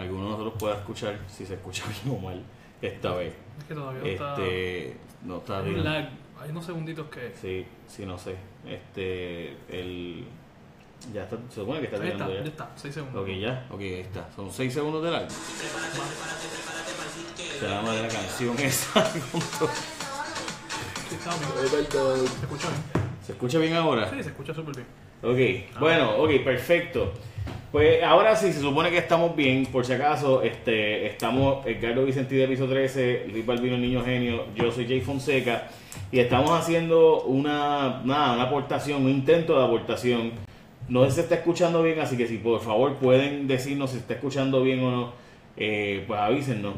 alguno de nosotros pueda escuchar si se escucha bien o mal esta vez. Es que todavía no está. Este, no está bien. lag. Hay unos segunditos que. Sí, sí, no sé. Este, el. Ya está, se supone que está tirando ya ya. está, 6 segundos. Ok, ya, ok, ahí está. Son 6 segundos de lag. Se llama de la canción esa. ¿Se escucha bien? ¿Se escucha bien ahora? Sí, se escucha súper bien. Ok, bueno, ok, perfecto. Pues ahora sí, se supone que estamos bien, por si acaso, este, estamos Edgardo Vicentí de piso 13, Luis Balbino Niño Genio, yo soy Jay Fonseca, y estamos haciendo una, nada, una aportación, un intento de aportación. No sé si se está escuchando bien, así que si por favor pueden decirnos si está escuchando bien o no, eh, pues avísennos.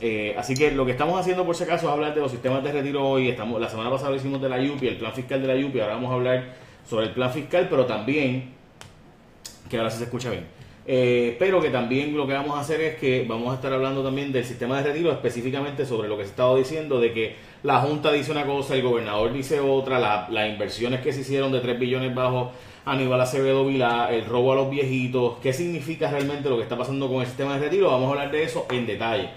Eh, así que lo que estamos haciendo por si acaso es hablar de los sistemas de retiro hoy. Estamos, la semana pasada lo hicimos de la YUPI, el plan fiscal de la YUPI, ahora vamos a hablar sobre el plan fiscal, pero también que ahora se escucha bien. Eh, pero que también lo que vamos a hacer es que vamos a estar hablando también del sistema de retiro, específicamente sobre lo que se estaba diciendo, de que la Junta dice una cosa, el gobernador dice otra, la- las inversiones que se hicieron de 3 billones bajo Aníbal Acevedo Vilá, el robo a los viejitos, qué significa realmente lo que está pasando con el sistema de retiro, vamos a hablar de eso en detalle.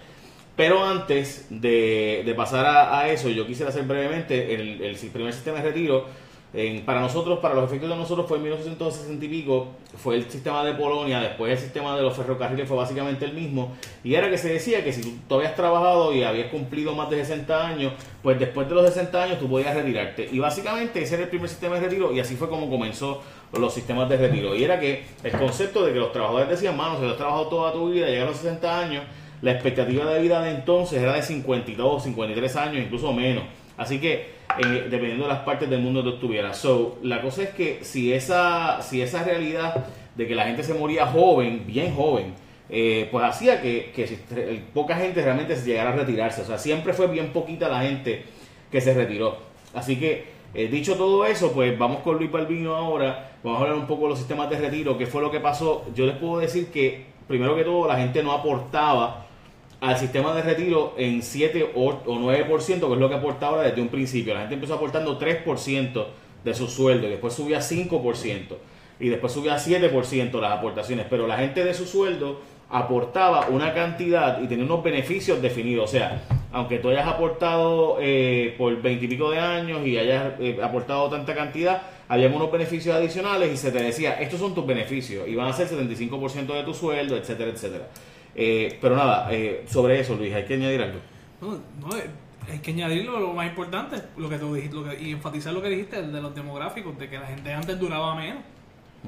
Pero antes de, pasar a, eso, yo quisiera hacer brevemente el primer sistema de retiro. En- para nosotros, para los efectos de nosotros, fue en 1960 y pico, fue el sistema de Polonia, después el sistema de los ferrocarriles fue básicamente el mismo. Y era que se decía que si tú, habías trabajado y habías cumplido más de 60 años, pues después de los 60 años tú podías retirarte. Y básicamente ese era el primer sistema de retiro y así fue como comenzó los sistemas de retiro. Y era que el concepto de que los trabajadores decían, mano, si tú has trabajado toda tu vida, llegas a los 60 años, la expectativa de vida de entonces era de 52, 53 años, incluso menos. Así que, dependiendo de las partes del mundo que tú estuvieras. So, la cosa es que si esa, si esa realidad de que la gente se moría joven, bien joven, eh, pues hacía que, poca gente realmente llegara a retirarse. O sea, siempre fue bien poquita la gente que se retiró. Así que, eh, dicho todo eso, pues vamos con Luis Balbino ahora. Vamos a hablar un poco de los sistemas de retiro, qué fue lo que pasó. Yo les puedo decir que, primero que todo, la gente no aportaba al sistema de retiro en 7 o, o 9%, que es lo que aporta ahora desde un principio. La gente empezó aportando 3% de su sueldo y después subía a 5% y después subía a 7% las aportaciones, pero la gente de su sueldo aportaba una cantidad y tenía unos beneficios definidos. O sea, aunque tú hayas aportado eh, por 20 y pico de años y hayas eh, aportado tanta cantidad, había unos beneficios adicionales y se te decía, estos son tus beneficios y van a ser 75% de tu sueldo, etcétera, etcétera. Eh, pero nada, eh, sobre eso, Luis, hay que añadir algo. No, no, eh, hay que añadir lo, más importante, lo que tú dijiste, lo que- y enfatizar lo que dijiste, el de los demográficos, de que la gente antes duraba menos.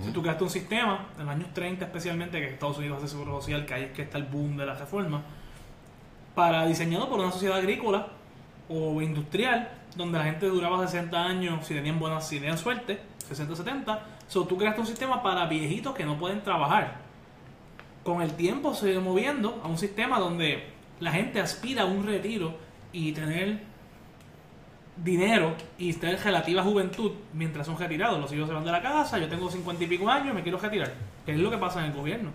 Si tú creaste un sistema, en los años 30 especialmente, que Estados Unidos hace seguro social, que ahí es que está el boom de la reforma, para diseñado por una sociedad agrícola o industrial, donde la gente duraba 60 años si tenían buenas, si tenían suerte, 60, 70. So, tú creaste un sistema para viejitos que no pueden trabajar. Con el tiempo se ha moviendo a un sistema donde la gente aspira a un retiro y tener dinero y tener relativa juventud mientras son retirados. Los hijos se van de la casa, yo tengo 50 y pico años, me quiero retirar. ¿Qué es lo que pasa en el gobierno?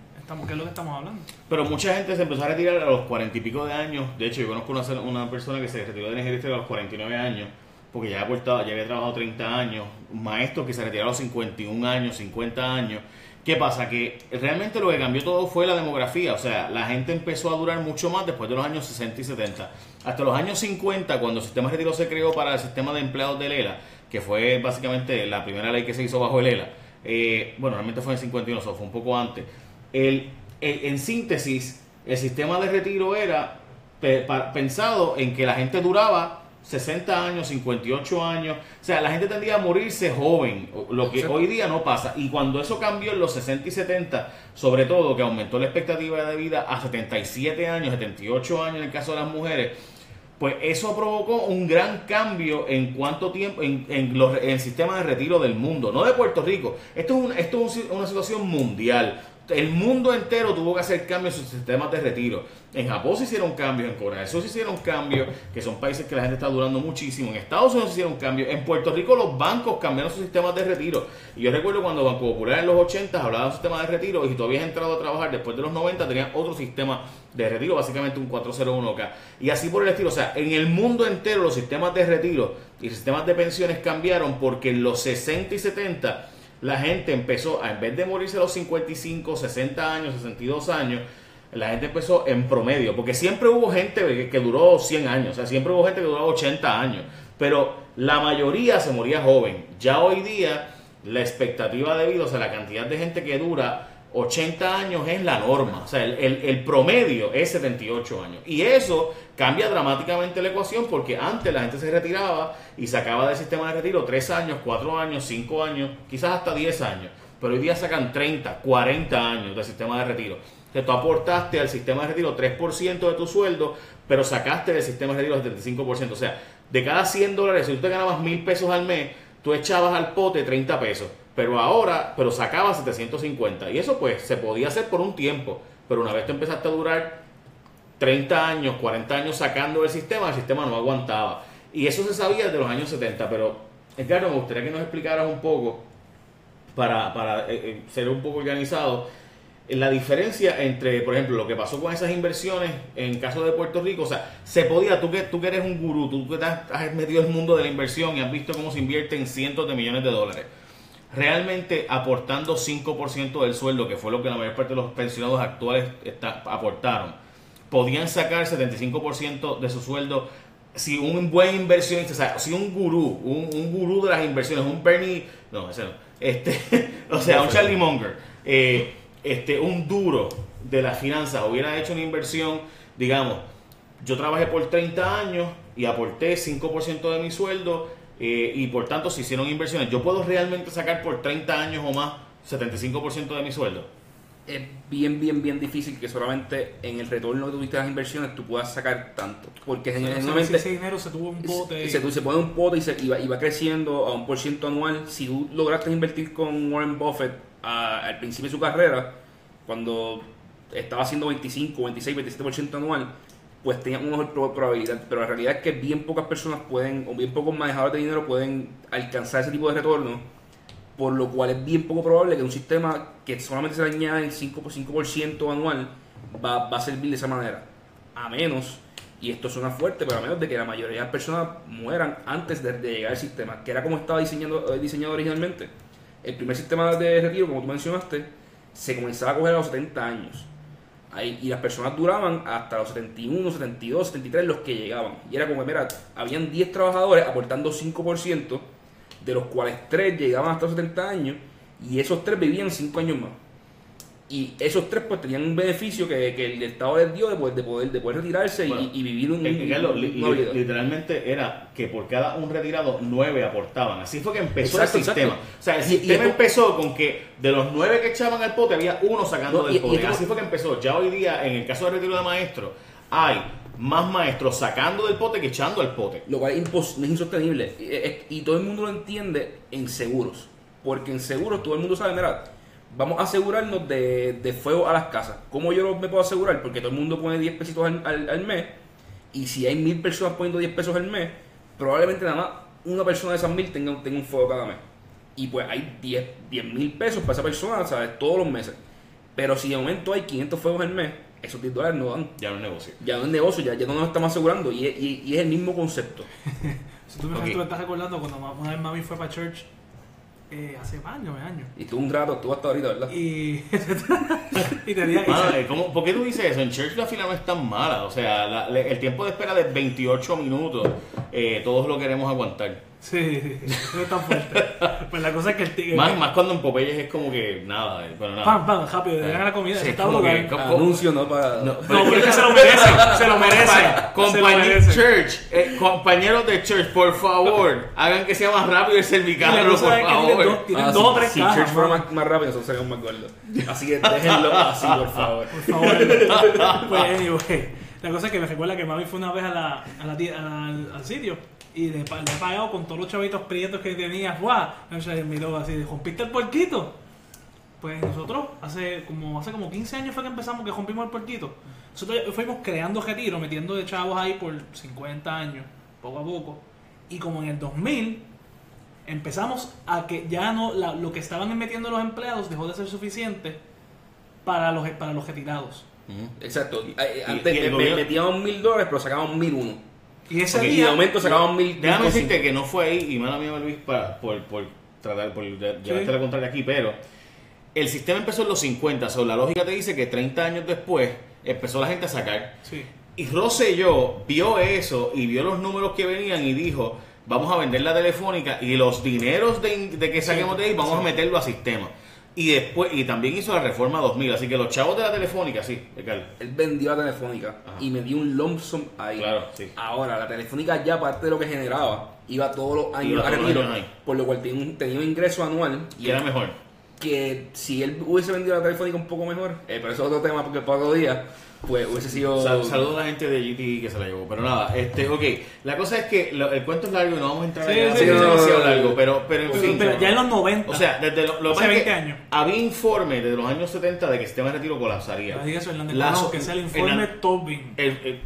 ¿Qué es lo que estamos hablando? Pero mucha gente se empezó a retirar a los 40 y pico de años. De hecho, yo conozco una, una persona que se retiró de energía a los 49 años, porque ya, aportado, ya había trabajado 30 años. Maestros que se retiraron a los 51 años, 50 años. ¿Qué pasa? Que realmente lo que cambió todo fue la demografía. O sea, la gente empezó a durar mucho más después de los años 60 y 70. Hasta los años 50, cuando el sistema de retiro se creó para el sistema de empleados del ELA, que fue básicamente la primera ley que se hizo bajo el ELA. eh, bueno, realmente fue en 51, o sea, fue un poco antes. El, el- en síntesis, el sistema de retiro era pensado en que la gente duraba 60 años, 58 años, o sea, la gente tendía a morirse joven, lo que Sí. hoy día no pasa. Y cuando eso cambió en los 60 y 70, sobre todo que aumentó la expectativa de vida a 77 años, 78 años en el caso de las mujeres, pues eso provocó un gran cambio en cuánto tiempo, en, en los- en el sistema de retiro del mundo, no de Puerto Rico. Esto es, un- esto es un- una situación mundial. El mundo entero tuvo que hacer cambios en sus sistemas de retiro. En Japón se hicieron cambios, en Corea del se hicieron cambios, que son países que la gente está durando muchísimo. En Estados Unidos se hicieron cambios. En Puerto Rico los bancos cambiaron sus sistemas de retiro. Y yo recuerdo cuando Banco Popular en los 80 hablaba de un sistema de retiro y si tú habías entrado a trabajar después de los 90 tenían otro sistema de retiro, básicamente un 401k. Y así por el estilo. O sea, en el mundo entero los sistemas de retiro y sistemas de pensiones cambiaron porque en los 60 y 70 la gente empezó, a, en vez de morirse a los 55, 60 años, 62 años, la gente empezó en promedio, porque siempre hubo gente que, duró 100 años, o sea, siempre hubo gente que duró 80 años, pero la mayoría se moría joven. Ya hoy día la expectativa de vida, o sea, la cantidad de gente que dura 80 años es la norma, o sea, el, el- promedio es 78 años. Y eso cambia dramáticamente la ecuación porque antes la gente se retiraba y sacaba del sistema de retiro 3 años, 4 años, 5 años, quizás hasta 10 años. Pero hoy día sacan 30, 40 años del sistema de retiro. Que tú aportaste al sistema de retiro 3% de tu sueldo, pero sacaste del sistema de retiro el 75%. O sea, de cada 100 dólares, si tú te ganabas mil pesos al mes, tú echabas al pote 30 pesos. Pero ahora, pero sacabas 750. Y eso pues se podía hacer por un tiempo. Pero una vez tú empezaste a durar 30 años, 40 años sacando del sistema, el sistema no aguantaba. Y eso se sabía desde los años 70. Pero, Edgardo, me gustaría que nos explicaras un poco, para, para eh, eh, ser un poco organizado, eh, la diferencia entre, por ejemplo, lo que pasó con esas inversiones en caso de Puerto Rico, o sea, se podía, tú que, tú que eres un gurú, tú que has, has metido el mundo de la inversión y has visto cómo se invierte en cientos de millones de dólares, realmente aportando 5% del sueldo, que fue lo que la mayor parte de los pensionados actuales aportaron, podían sacar 75% de su sueldo si un buen inversionista, o sea, si un gurú, un, un gurú de las inversiones, un Bernie, no, ese no, este, o sea, un Charlie Munger, eh, este, un duro de las finanzas hubiera hecho una inversión, digamos, yo trabajé por 30 años y aporté 5% de mi sueldo eh, y por tanto se hicieron inversiones. ¿Yo puedo realmente sacar por 30 años o más 75% de mi sueldo? es bien, bien, bien difícil que solamente en el retorno que tuviste las inversiones tú puedas sacar tanto. Porque Si generalmente ese dinero se tuvo un bote. se, se pone un pote y, se, y, va, y va creciendo a un por ciento anual. Si tú lograste invertir con Warren Buffett a- al principio de su carrera, cuando estaba haciendo 25, 26, 27% anual, pues tenía una mejor pro- probabilidad. Pero la realidad es que bien pocas personas pueden, o bien pocos manejadores de dinero pueden alcanzar ese tipo de retorno por lo cual es bien poco probable que un sistema que solamente se añade el 5%, por 5 anual va, va a servir de esa manera. A menos, y esto suena fuerte, pero a menos de que la mayoría de las personas mueran antes de, de llegar al sistema, que era como estaba diseñado, eh, diseñado originalmente. El primer sistema de retiro, como tú mencionaste, se comenzaba a coger a los 70 años. Ahí, y las personas duraban hasta los 71, 72, 73 los que llegaban. Y era como, mira, habían 10 trabajadores aportando 5%, de los cuales 3 llegaban hasta los 70 años, y esos 3 vivían 5 años más. Y esos 3 pues tenían un beneficio que, que el Estado les dio de poder, de poder, de poder retirarse y- Bueno, y, vivir un, Es que, li- li- literalmente era que por cada un retirado, nueve aportaban. Así fue que empezó Exacto, el sistema. exacto. O sea, el Y- y sistema esto- empezó con que de los nueve que echaban al pote, había uno sacando No, del pote. Así fue que empezó. Ya hoy día, en el caso de retiro de maestros, hay más maestros sacando del pote que echando al pote. Lo cual es, impos- es insostenible. Y todo el mundo lo entiende en seguros. Porque en seguros todo el mundo sabe, mira, vamos a asegurarnos de, de fuego a las casas. ¿Cómo yo me puedo asegurar? Porque todo el mundo pone 10 pesitos al, al- al mes. Y si hay mil personas poniendo 10 pesos al mes, probablemente nada más una persona de esas mil tenga, tenga un fuego cada mes. Y pues hay 10 mil pesos para esa persona, ¿sabes? Todos los meses. Pero si de momento hay 500 fuegos al mes, esos 10 dólares no dan. Ya no es negocio. Ya no es negocio, ya, ya no nos estamos asegurando. Y, es- y- y es el mismo concepto. Si tú me, Ok. tú me estás recordando cuando una vez mami fue para church eh, hace años, años. Y tú un rato, tú hasta ahorita, ¿verdad? Y, y tenía ¿cómo- ¿Por qué tú dices eso? En Church la fila no es tan mala. O sea, la- le- el tiempo de espera de 28 minutos, eh, todos lo queremos aguantar. Sí, no es tan fuerte. Pues la cosa es que el tigre. Más, más cuando en Popeyes es como que nada. Bueno, nada. Pam, pam, rápido, le dan la comida. Sí, eso está que- como- Anuncio, no para. No, No, porque es que se lo merece, se lo merece. Compa- se lo compañe- merece. Church, eh, compañeros de Church, por favor, hagan que sea más rápido el Y la cervicarro, por favor. dos, tienen Ah, dos si- o tres si cajas, Church fuera más, más rápido, nosotros seríamos más gordos. Así que déjenlo así, por favor. Por favor. pues, anyway, la cosa es que me recuerda que mami fue una vez a la, a la tie- al, al sitio y le, le he pagado con todos los chavitos prietos que tenía. ¡Guau! Entonces miró así, ¿rompiste el puerquito? Pues nosotros, hace como hace como 15 años fue que empezamos que rompimos el puerquito. Nosotros fuimos creando retiro, metiendo de chavos ahí por 50 años, poco a poco. Y como en el 2000 empezamos a que ya no la- lo que estaban metiendo los empleados dejó de ser suficiente para los para los retirados. Exacto. Antes metíamos mil dólares, pero sacábamos mil uno. Y ese Ok, Y de día momento sacábamos mil. Déjame decirte que no fue ahí, y mala mía Luis, para, por, por tratar, por llevarte la contraria aquí, pero el sistema empezó en los 50, so, la lógica te dice que 30 años después empezó la gente a sacar. Sí. Y Rosselló vio eso y vio los números que venían y dijo, vamos a vender la telefónica y los dineros de, de que saquemos de ahí vamos a meterlo a sistema. Y después y también hizo la reforma 2000, así que los chavos de la telefónica, sí, Ricardo. Él vendió la telefónica Ajá. y me dio un lump sum ahí. Claro, sí. Ahora, la telefónica ya parte de lo que generaba, iba todos los años Iba a todos los retiro, años ahí. por lo cual tenía un, tenía un ingreso anual Y era mejor. que si él hubiese vendido la telefónica un poco mejor, eh, pero eso es otro tema porque para otro día, pues hubiese sido... Sal- saludos a la gente de GT que se la llevó. Pero nada, este, ok. La cosa es que lo- el cuento es largo y no vamos a entrar Sí, allá, sí, sí, demasiado largo. Pero, pero en Pero, fin. pero ya en los 90. O sea, desde lo, lo Hace más que 20 años. Había informe desde los años 70 de que el sistema de retiro colapsaría. Ya diga eso, Hernández La Colón, so- que es el informe Tobin. el- el-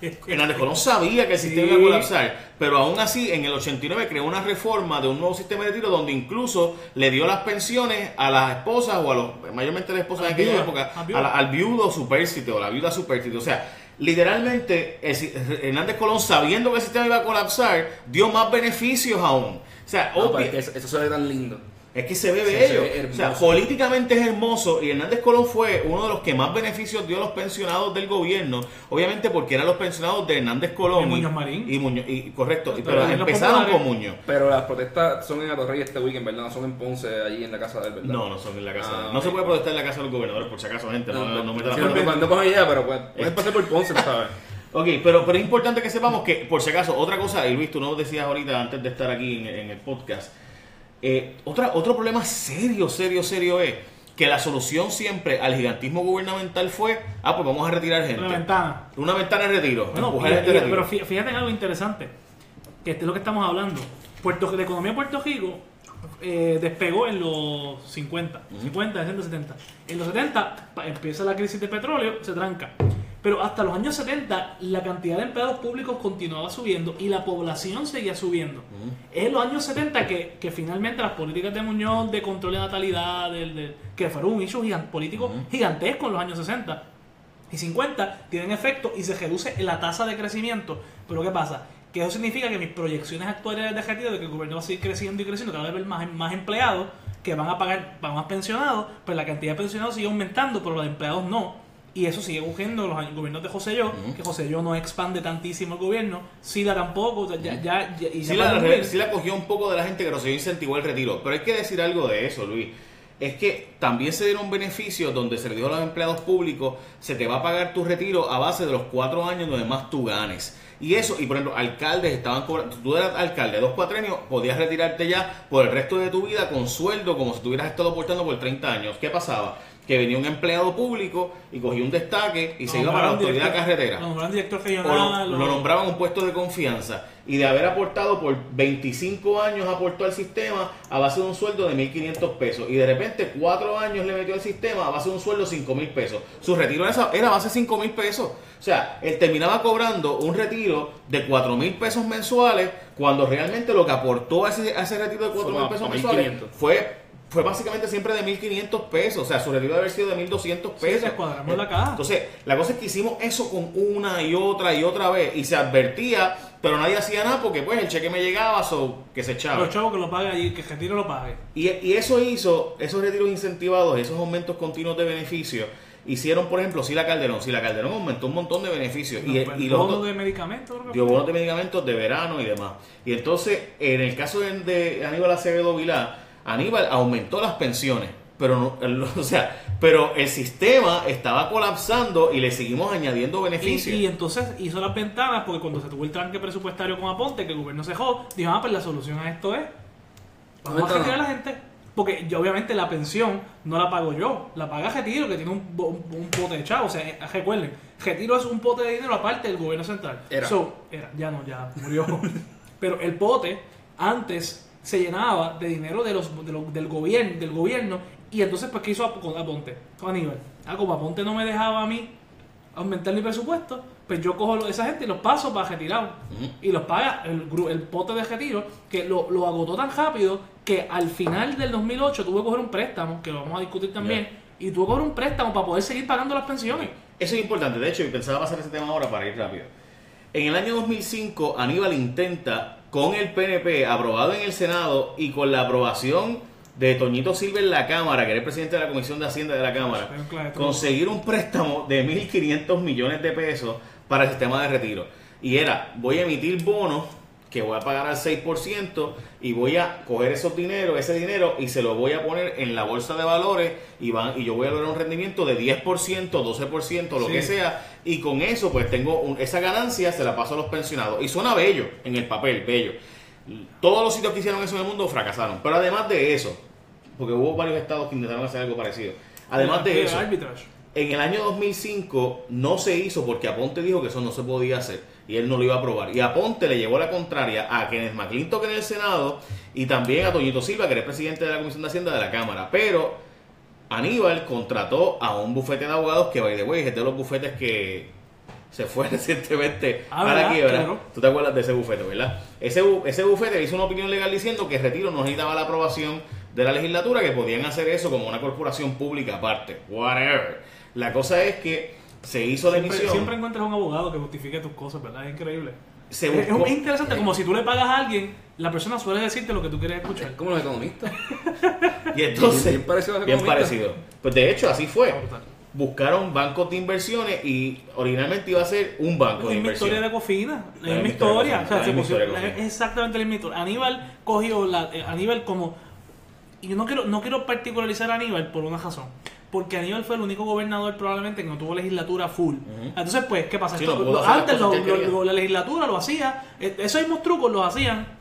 Hernández Colón sabía que el sistema Sí. iba a colapsar, pero aún así en el 89 creó una reforma de un nuevo sistema de retiro donde incluso le dio las pensiones a las esposas o a los, mayormente las esposas las aquella viudas, época, la- al viudo supérstite o la viuda supérstite. O sea, literalmente Hernández Colón sabiendo que el sistema iba a colapsar dio más beneficios aún. O sea, No, pero obvia- es que eso, eso se ve tan lindo. Es que se ve Sí, bello. se ve o sea, políticamente es hermoso y Hernández Colón fue uno de los que más beneficios dio a los pensionados del gobierno, obviamente porque eran los pensionados de Hernández Colón Y Muñoz Marín. y Muñoz- y- correcto, y- Pero empezaron con Muñoz. Pero las protestas son en Atorrey este weekend, ¿verdad? No son en Ponce, allí en la casa de él, ¿verdad? No, no son en la casa. Ah, de- no se puede protestar en la casa de los gobernadores, por si acaso, gente. No, no, no metan la sí, mano. no, no cojo idea, pero pues, puedes pasar por Ponce, ¿sabes? Ok, pero, pero es importante que sepamos que, por si acaso, otra cosa, y Luis, tú nos decías ahorita antes de estar aquí en, en el podcast, eh, otra, otro problema serio, serio, serio es que la solución siempre al gigantismo gubernamental fue, ah, pues vamos a retirar gente. Una ventana. Una ventana de retiro. Bueno, y- gente y- de retiro. pero fí- fíjate en algo interesante, que este es lo que estamos hablando. Puerto, la economía de Puerto Rico eh, despegó en los 50, 50, 60, 70. En los 70 pa- empieza la crisis de petróleo, se tranca. Pero hasta los años 70 la cantidad de empleados públicos continuaba subiendo y la población seguía subiendo. Es en los años 70 que, que finalmente las políticas de Muñoz de control de natalidad, que fueron un issue político gigantesco en los años 60 y 50 tienen efecto y se reduce la tasa de crecimiento. Pero ¿qué pasa? Que eso significa que mis proyecciones actuales de retiro de que el gobierno va a seguir creciendo y creciendo, cada vez haber más, más empleados que van a pagar, van más pensionados, pues la cantidad de pensionados sigue aumentando, pero los de empleados no. Y eso sigue cogiendo los años- gobiernos de José Yo, que José Yo no expande tantísimo el gobierno, Sila tampoco, sea, ya, ya, ya- y Sí ya la, cogió un poco de la gente que Rosselló incentivó el retiro. Pero hay que decir algo de eso, Luis. Es que también se dieron beneficios donde se le dijo a los empleados públicos, se te va a pagar tu retiro a base de los cuatro años donde más tú ganes. Y eso, y por ejemplo, alcaldes estaban cobrando, tú eras alcalde dos cuatrenios, podías retirarte ya por el resto de tu vida con sueldo como si tuvieras estado aportando por 30 años. ¿Qué pasaba? Que venía un empleado público y cogía un destaque y se iba para la autoridad director- carretera director regional. lo, o- lo nombraban un puesto de confianza y de haber aportado por 25 años aportó al sistema a base de un sueldo de 1.500 pesos y de repente 4 años le metió al sistema a base de un sueldo de 5.000 pesos. Su retiro era, a base de 5.000 pesos. O sea, él terminaba cobrando un retiro de 4.000 pesos mensuales cuando realmente lo que aportó a ese, a ese retiro de 4.000 Fue pesos mensuales 1.500. fue... Fue básicamente siempre de 1.500 pesos, o sea, su retiro debe haber sido de 1.200 Sí, pesos. descuadramos la caja. Entonces, la cosa es que hicimos eso con una y otra y otra vez y se advertía, pero nadie hacía nada porque pues el cheque me llegaba, so, que se echaba. Los chavos que lo pague allí, que el retiro lo pague. Y, y eso hizo, esos retiros incentivados, esos aumentos continuos de beneficios, hicieron, por ejemplo, Sila Calderón. Sila Calderón aumentó un montón de beneficios. Y, y los bono otros- de medicamentos, dio bonos de medicamentos de verano y demás. Y entonces, en el caso de, de Aníbal Acevedo Vilá, Aníbal aumentó las pensiones, pero no, el- o sea, pero el sistema estaba colapsando y le seguimos añadiendo beneficios. y entonces hizo las ventanas porque cuando se tuvo el tranque presupuestario con Aponte, que el gobierno cejó, dijo, ah, pues la solución a esto es, vamos a retirar a la gente. Porque yo, obviamente la pensión no la pago yo, la paga Retiro, que tiene un, un pote de chavo. O sea, eh, recuerden, Retiro es un pote de dinero aparte del gobierno central. Era. So, era, ya no, ya murió. Pero el pote antes se llenaba de dinero de los, de los- del, gobierno, del gobierno. Y entonces, pues, ¿qué hizo Aponte? Con Aníbal. Ah, como Aponte no me dejaba a mí aumentar mi presupuesto, pues yo cojo esa gente y los paso para retirar. Ujú. Y los paga el, el pote de retiro, que lo, lo agotó tan rápido que al final del 2008 tuve que coger un préstamo, que lo vamos a discutir también, y tuve que coger un préstamo para poder seguir pagando las pensiones. Eso es importante. De hecho, y pensaba pasar ese tema ahora para ir rápido. En el año 2005, Aníbal intenta, con el PNP aprobado en el Senado y con la aprobación de Toñito Silva en la Cámara, que era el presidente de la Comisión de Hacienda de la Cámara, esto- conseguir un préstamo de 1.500 millones de pesos para el sistema de retiro. Y era, voy a emitir bonos que voy a pagar al 6% y voy a coger esos dinero, ese dinero y se lo voy a poner en la bolsa de valores y van y yo voy a lograr un rendimiento de 10%, 12%, lo Sí. que sea y con eso pues tengo un- esa ganancia se la paso a los pensionados y suena bello en el papel, bello. Todos los sitios que hicieron eso en el mundo fracasaron, pero además de eso, porque hubo varios estados que intentaron hacer algo parecido. Además de eso, en el año 2005 no se hizo porque Aponte dijo que eso no se podía hacer y él no lo iba a aprobar. Y Aponte le llevó la contraria a Kenneth McClintock en el Senado y también a Toñito Silva, que era el presidente de la Comisión de Hacienda de la Cámara. Pero Aníbal contrató a un bufete de abogados que, by the way, es de los bufetes que se fue recientemente Ah, a la quiebra. Claro. ¿Tú te acuerdas de ese bufete, verdad? Ese, ese bufete hizo una opinión legal diciendo que el retiro no necesitaba la aprobación de la legislatura, que podían hacer eso como una corporación pública aparte. Whatever. La cosa es que se hizo la emisión. siempre encuentras un abogado que justifique tus cosas, ¿verdad? Es increíble. Se Es- buscó- es interesante, como si tú le pagas a alguien, la persona suele decirte lo que tú quieres escuchar. Es como los economistas. Y entonces, Bien parecido a los bien parecido. Pues de hecho, así fue. Buscaron bancos de inversiones y originalmente iba a ser un banco de Es mi historia inversión. de Cofina, La es mi historia exactamente la misma historia. Aníbal cogió la, eh, Aníbal como y yo no quiero no quiero particularizar a Aníbal por una razón. Porque Aníbal fue el único gobernador probablemente que no tuvo legislatura full. Entonces, pues, ¿qué pasa? Sí, Esto- lo- las antes lo- lo- la legislatura lo hacía, eh, esos mismos trucos los hacían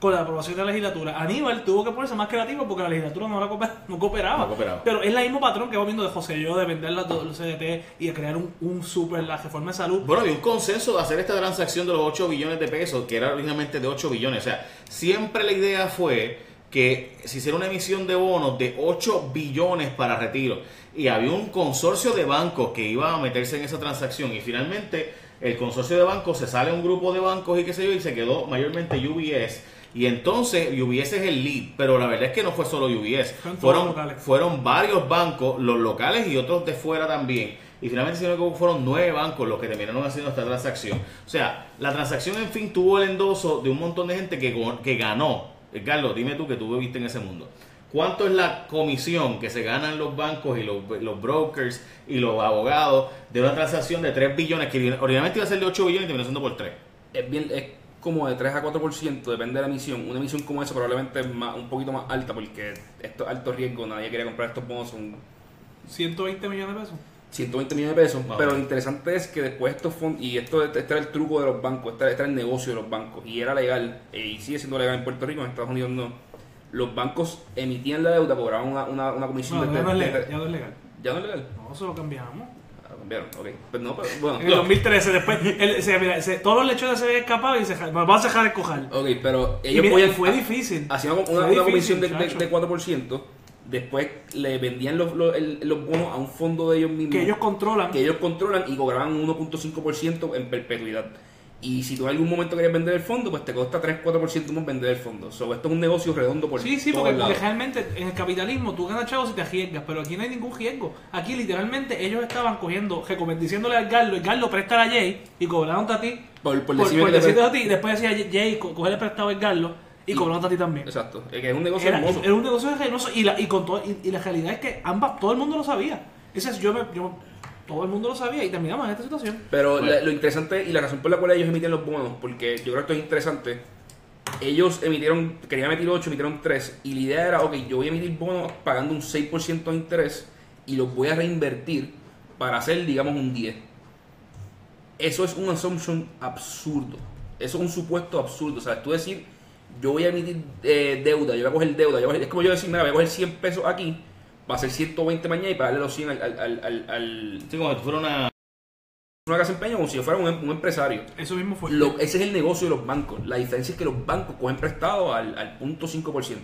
con la aprobación de la legislatura. Aníbal tuvo que ponerse más creativo porque la legislatura no, la no cooperaba. No cooperaba. Pero es el mismo patrón que va viendo de José Yo, de vender los, los CDT y de crear un, un super, la reforma de salud. Bueno, había un consenso de hacer esta transacción de los 8 billones de pesos, que era originalmente de 8 billones. O sea, siempre la idea fue que se hiciera una emisión de bonos de 8 billones para retiro. Y había un consorcio de bancos que iba a meterse en esa transacción. Y finalmente, el consorcio de bancos se sale un grupo de bancos y qué sé yo, y se quedó mayormente UBS. Y entonces UBS es el lead, pero la verdad es que no fue solo UBS. Fueron Fueron, varios bancos, los locales y otros de fuera también. Y finalmente, fueron nueve bancos los que terminaron haciendo esta transacción. O sea, la transacción, en fin, tuvo el endoso de un montón de gente que ganó. Eh, Carlos, dime tú que tú viviste en ese mundo. ¿Cuánto es la comisión que se ganan los bancos y los, los brokers y los abogados de una transacción de 3 billones que originalmente iba a ser de 8 billones y terminó siendo por 3? Es, bien, es como de 3 a 4%, depende de la emisión. Una emisión como esa probablemente es más, un poquito más alta porque esto es alto riesgo, nadie quiere comprar estos bonos, son 120 millones de pesos. 120 millones de pesos. O pero lo interesante es que después estos fondos, y esto este era el truco de los bancos, este, este era el negocio de los bancos, y era legal, eh, y sigue siendo legal en Puerto Rico, en Estados Unidos no. Los bancos emitían la deuda, cobraban una, una, una comisión No, de, ya no es de- legal. de- Ya no es legal. ¿Ya no es legal? No, eso lo cambiamos. Ah, cambiaron, ok. Pero no, pero bueno. En el 2013, después, el- se- mira, se- todos los lechones se habían escapado y se vamos a dejar el cojal. Ok, pero Y ellos mira, podían- fue difícil. Hacían una, Fue una difícil, comisión de, de, de 4%, después le vendían los, los, el- los bonos a un fondo de ellos mismos. Que ellos controlan. que ellos controlan y cobraban un 1.5% en perpetuidad. Y si tú en algún momento querías vender el fondo, pues te cuesta 3-4% más vender el fondo. So, esto es un negocio redondo por Sí, sí, porque, porque realmente en el capitalismo tú ganas chavos si te arriesgas, pero aquí no hay ningún riesgo. Aquí literalmente ellos estaban cogiendo, diciéndole al Garlo, el Garlo presta a Jay y cobraron a ti. Por, por Por, por decirte a ti, y después decía Jay, co- cogerle prestado al Garlo y, Y- cobraron a ti también. Exacto, es que es un negocio Era, hermoso. era un negocio hermoso y, la, y, con todo, y, y la realidad es que ambas, todo el mundo lo sabía. Ese es, yo, me, yo, todo el mundo lo sabía y terminamos en esta situación. Pero Bueno. la- lo interesante y la razón por la cual ellos emiten los bonos, porque yo creo que esto es interesante, ellos emitieron, querían emitir 8, emitieron 3, y la idea era, ok, yo voy a emitir bonos pagando un 6% de interés y los voy a reinvertir para hacer, digamos, un 10. Eso es un assumption absurdo. Eso es un supuesto absurdo. O sea, tú decir, yo voy a emitir eh, deuda, yo voy a coger deuda, yo voy a- es como yo decir, mira, voy a coger 100 pesos aquí, va a ser 120 mañana y pagarle los 100 al, al, al, al- al- Sí, como si fuera una... una casa empeño como si yo fuera un, em- un empresario. Eso mismo fue. Lo- ese es el negocio de los bancos. La diferencia es que los bancos cogen prestado al, al punto 5%. Ujú.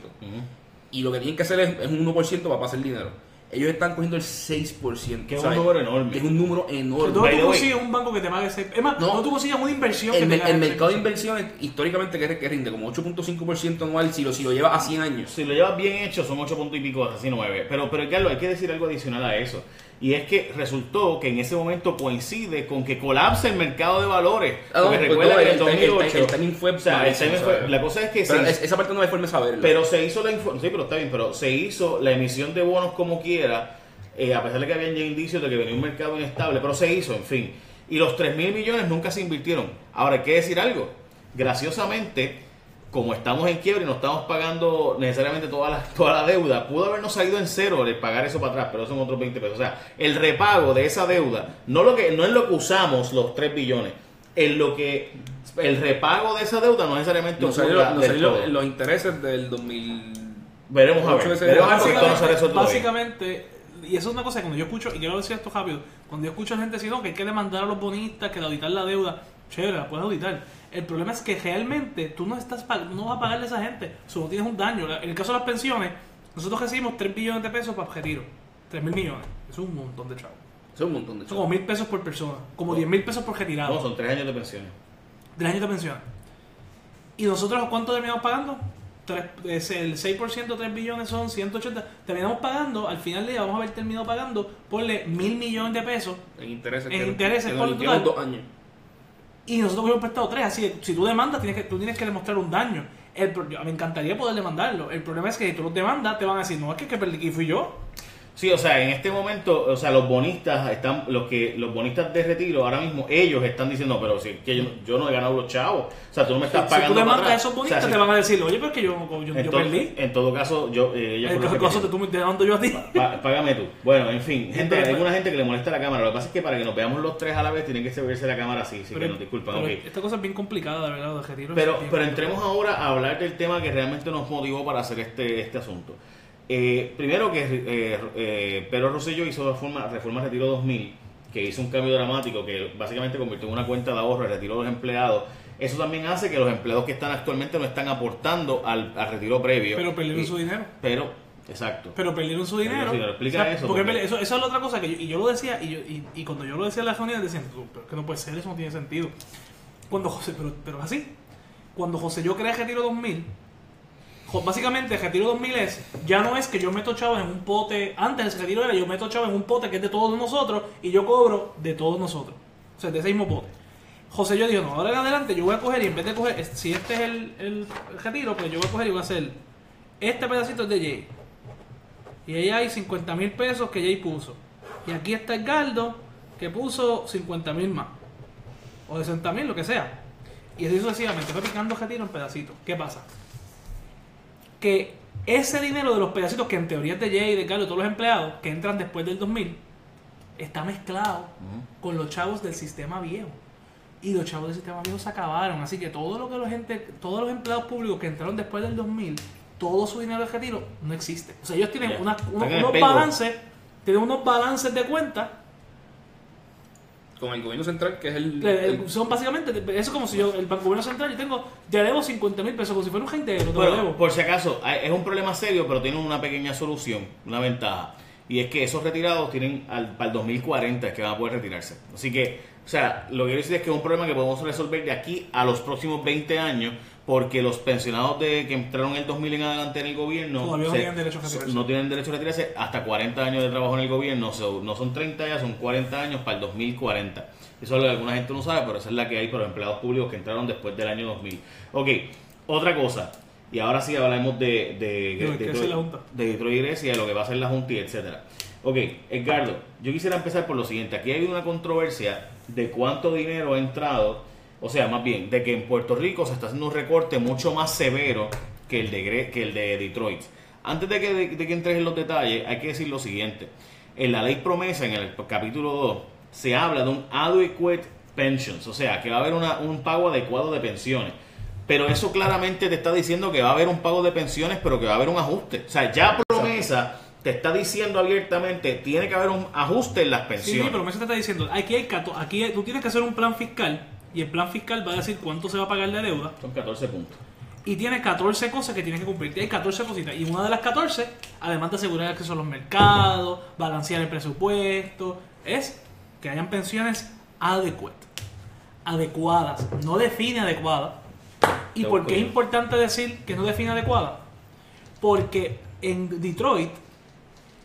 Y lo que tienen que hacer es, es un 1% para pasar el dinero. Ellos están cogiendo el 6%. Que es un número enorme. Que es un número enorme. By tú consigues un banco que te pague ese. Es más, No. no, tú consigues una inversión El, que te el mercado de negocio. inversiones, históricamente, que, que rinde como 8.5% anual si lo, si lo lleva a 100 años. Si lo llevas bien hecho, son 8 puntos y pico, así 9. Pero, pero Carlos, hay que decir algo adicional a eso. Y es que resultó que en ese momento coincide con que colapsa el mercado de valores. Ah, Porque pues recuerda no, que en el- el- el- 2008... el timing fue o sea, fue-. La cosa es que Pero se- es- esa parte no hay forma de saberlo. pero se hizo la sí, pero está bien, pero se hizo la emisión de bonos como quiera, eh, a pesar de que habían ya indicios de que venía un mercado inestable, pero se hizo, en fin. Y los 3 mil millones nunca se invirtieron. Ahora hay que decir algo. Graciosamente, como estamos en quiebra y no estamos pagando necesariamente toda la, toda la deuda, pudo habernos salido en cero el pagar eso para atrás, pero son otros 20 pesos. O sea, el repago de esa deuda, no, lo que, no es lo que usamos los 3 billones, en lo que el repago de esa deuda no necesariamente nos salieron, nos todo. los intereses del 2000. Veremos a ver. Veremos a ver todavía. básicamente, y eso es una cosa que cuando yo escucho, y quiero decir esto rápido, cuando yo escucho a gente decir no, que hay que demandar a los bonistas, que de auditar la deuda, chévere, la puedes auditar. El problema es que realmente tú no estás no vas a pagarle a esa gente, solo tienes un daño. En el caso de las pensiones, nosotros recibimos 3 billones de pesos para retiro, 3 mil millones, eso es un montón de chavos. Eso es un montón de Son chavos. como mil pesos por persona, como 10 mil pesos por retirado. No, son tres años de pensiones. del año de pensión. ¿Y nosotros cuánto terminamos pagando? Tres- es el 6%, 3 billones son 180. Terminamos pagando, al final del día vamos a haber terminado pagando, ponle mil millones de pesos En intereses. En intereses, por total. dos años. Y nosotros hemos prestado 3. Así que si tú demandas, tienes que, tú tienes que demostrar un daño. El, me encantaría poder demandarlo. El problema es que si tú los demandas, te van a decir, no, es que, que fui yo. Sí, o sea, en este momento, o sea, los bonistas están, los que, los bonistas de retiro ahora mismo, ellos están diciendo, pero si que yo, yo no he ganado los chavos, o sea, tú no me estás si pagando. tú para demandas a esos O sea, bonistas, si- te van a decir, oye, pero es que yo, yo, perdí. En todo caso, yo, eh, ellos En los caso te, tú me- te yo a ti. Pa- Págame tú. Bueno, en fin, gente, hay alguna gente que le molesta la cámara. Lo que pasa es que para que nos veamos los tres a la vez tienen que verse la cámara así, así que nos disculpan. pero. Esta cosa es bien complicada, de verdad, de retiro. Pero, pero entremos ahora a hablar del tema que realmente nos motivó para hacer este, este asunto. Eh, primero que eh, eh, Pedro Rosselló hizo reforma, reforma Retiro 2000, que hizo un cambio dramático que básicamente convirtió en una cuenta de ahorro el retiro de los empleados. Eso también hace que los empleados que están actualmente no están aportando al, al retiro previo. Pero perdieron Y- su dinero. Pero, exacto. Pero perdieron su Perdieron dinero. Explica eso, Porque porque- eso, eso es la otra cosa que yo, y yo lo decía, y, yo- y, y cuando yo lo decía en la reunión, decían, "Tú, pero que no puede ser, eso no tiene sentido. Cuando José, pero, pero así. Cuando José yo creé Retiro 2000, jo- básicamente Retiro 2000 es, ya no es que yo meto chavos en un pote, antes el Retiro era yo meto chavos en un pote que es de todos nosotros y yo cobro de todos nosotros. O sea, de ese mismo pote. José yo dijo, no, ahora en adelante yo voy a coger y en vez de coger, si este es el, el retiro, pues yo voy a coger y voy a hacer, este pedacito es de Jay. Y ahí hay 50 mil pesos que Jay puso. Y aquí está Edgardo que puso 50 mil más. O 60 mil, lo que sea. Y así sucesivamente. Fue picando retiro en pedacitos. ¿Qué pasa? Que ese dinero de los pedacitos que en teoría es de Jay, de Edgardo, todos los empleados que entran después del 2000, está mezclado con los chavos del sistema viejo. Y los chavos del sistema viejo se acabaron. Así que todo lo que la gente, todos los empleados públicos que entraron después del 2000, todo su dinero de retiro no existe. O sea, ellos tienen Ya. una- Están unos, unos balances, tienen unos balances de cuenta. Con el gobierno central, que es el. el- eh, son básicamente, eso es como si yo, el Banco Gobierno Central, yo tengo, ya debo 50 mil pesos, como si fuera un gente, lo Bueno, debo. por si acaso, hay- es un problema serio, pero tiene una pequeña solución, una ventaja. Y es que esos retirados tienen al, para el 2040 es que van a poder retirarse. Así que, o sea, lo que quiero decir es que es un problema que podemos resolver de aquí a los próximos 20 años, porque los pensionados de que entraron en el 2000 en adelante en el gobierno no se- tienen derecho a retirarse. no tienen derecho a retirarse hasta 40 años de trabajo en el gobierno. So, no son 30 ya, son 40 años para el 2040. Eso es lo que alguna gente no sabe, pero esa es la que hay para los empleados públicos que entraron después del año 2000. Ok, otra cosa. Y ahora sí hablamos de, de, de, ¿qué hace la Junta? de Detroit y Grecia, de lo que va a hacer la Junta y etcétera. Ok, Edgardo, yo quisiera empezar por lo siguiente. Aquí hay una controversia de cuánto dinero ha entrado, o sea, más bien, de que en Puerto Rico se está haciendo un recorte mucho más severo que el de, que el de Detroit. Antes de que, de, de que entres en los detalles, hay que decir lo siguiente. En la ley promesa, en el capítulo 2, se habla de un adequate pensions, o sea, que va a haber una- un pago adecuado de pensiones. Pero eso claramente te está diciendo que va a haber un pago de pensiones, pero que va a haber un ajuste. O sea, ya promesa te está diciendo abiertamente, tiene que haber un ajuste en las Sí, pensiones. sí, pero me está diciendo, aquí hay cato- aquí hay- tú tienes que hacer un plan fiscal y el plan fiscal va a decir cuánto se va a pagar de deuda Son 14 puntos. y tiene 14 cosas que tienes que cumplir. Hay 14 cositas y una de las 14, además de asegurar el acceso a los mercados, balancear el presupuesto, es que hayan pensiones adecuadas. Adecuadas, no define adecuada. ¿Y Te por qué es importante decir que no define adecuada? Porque en Detroit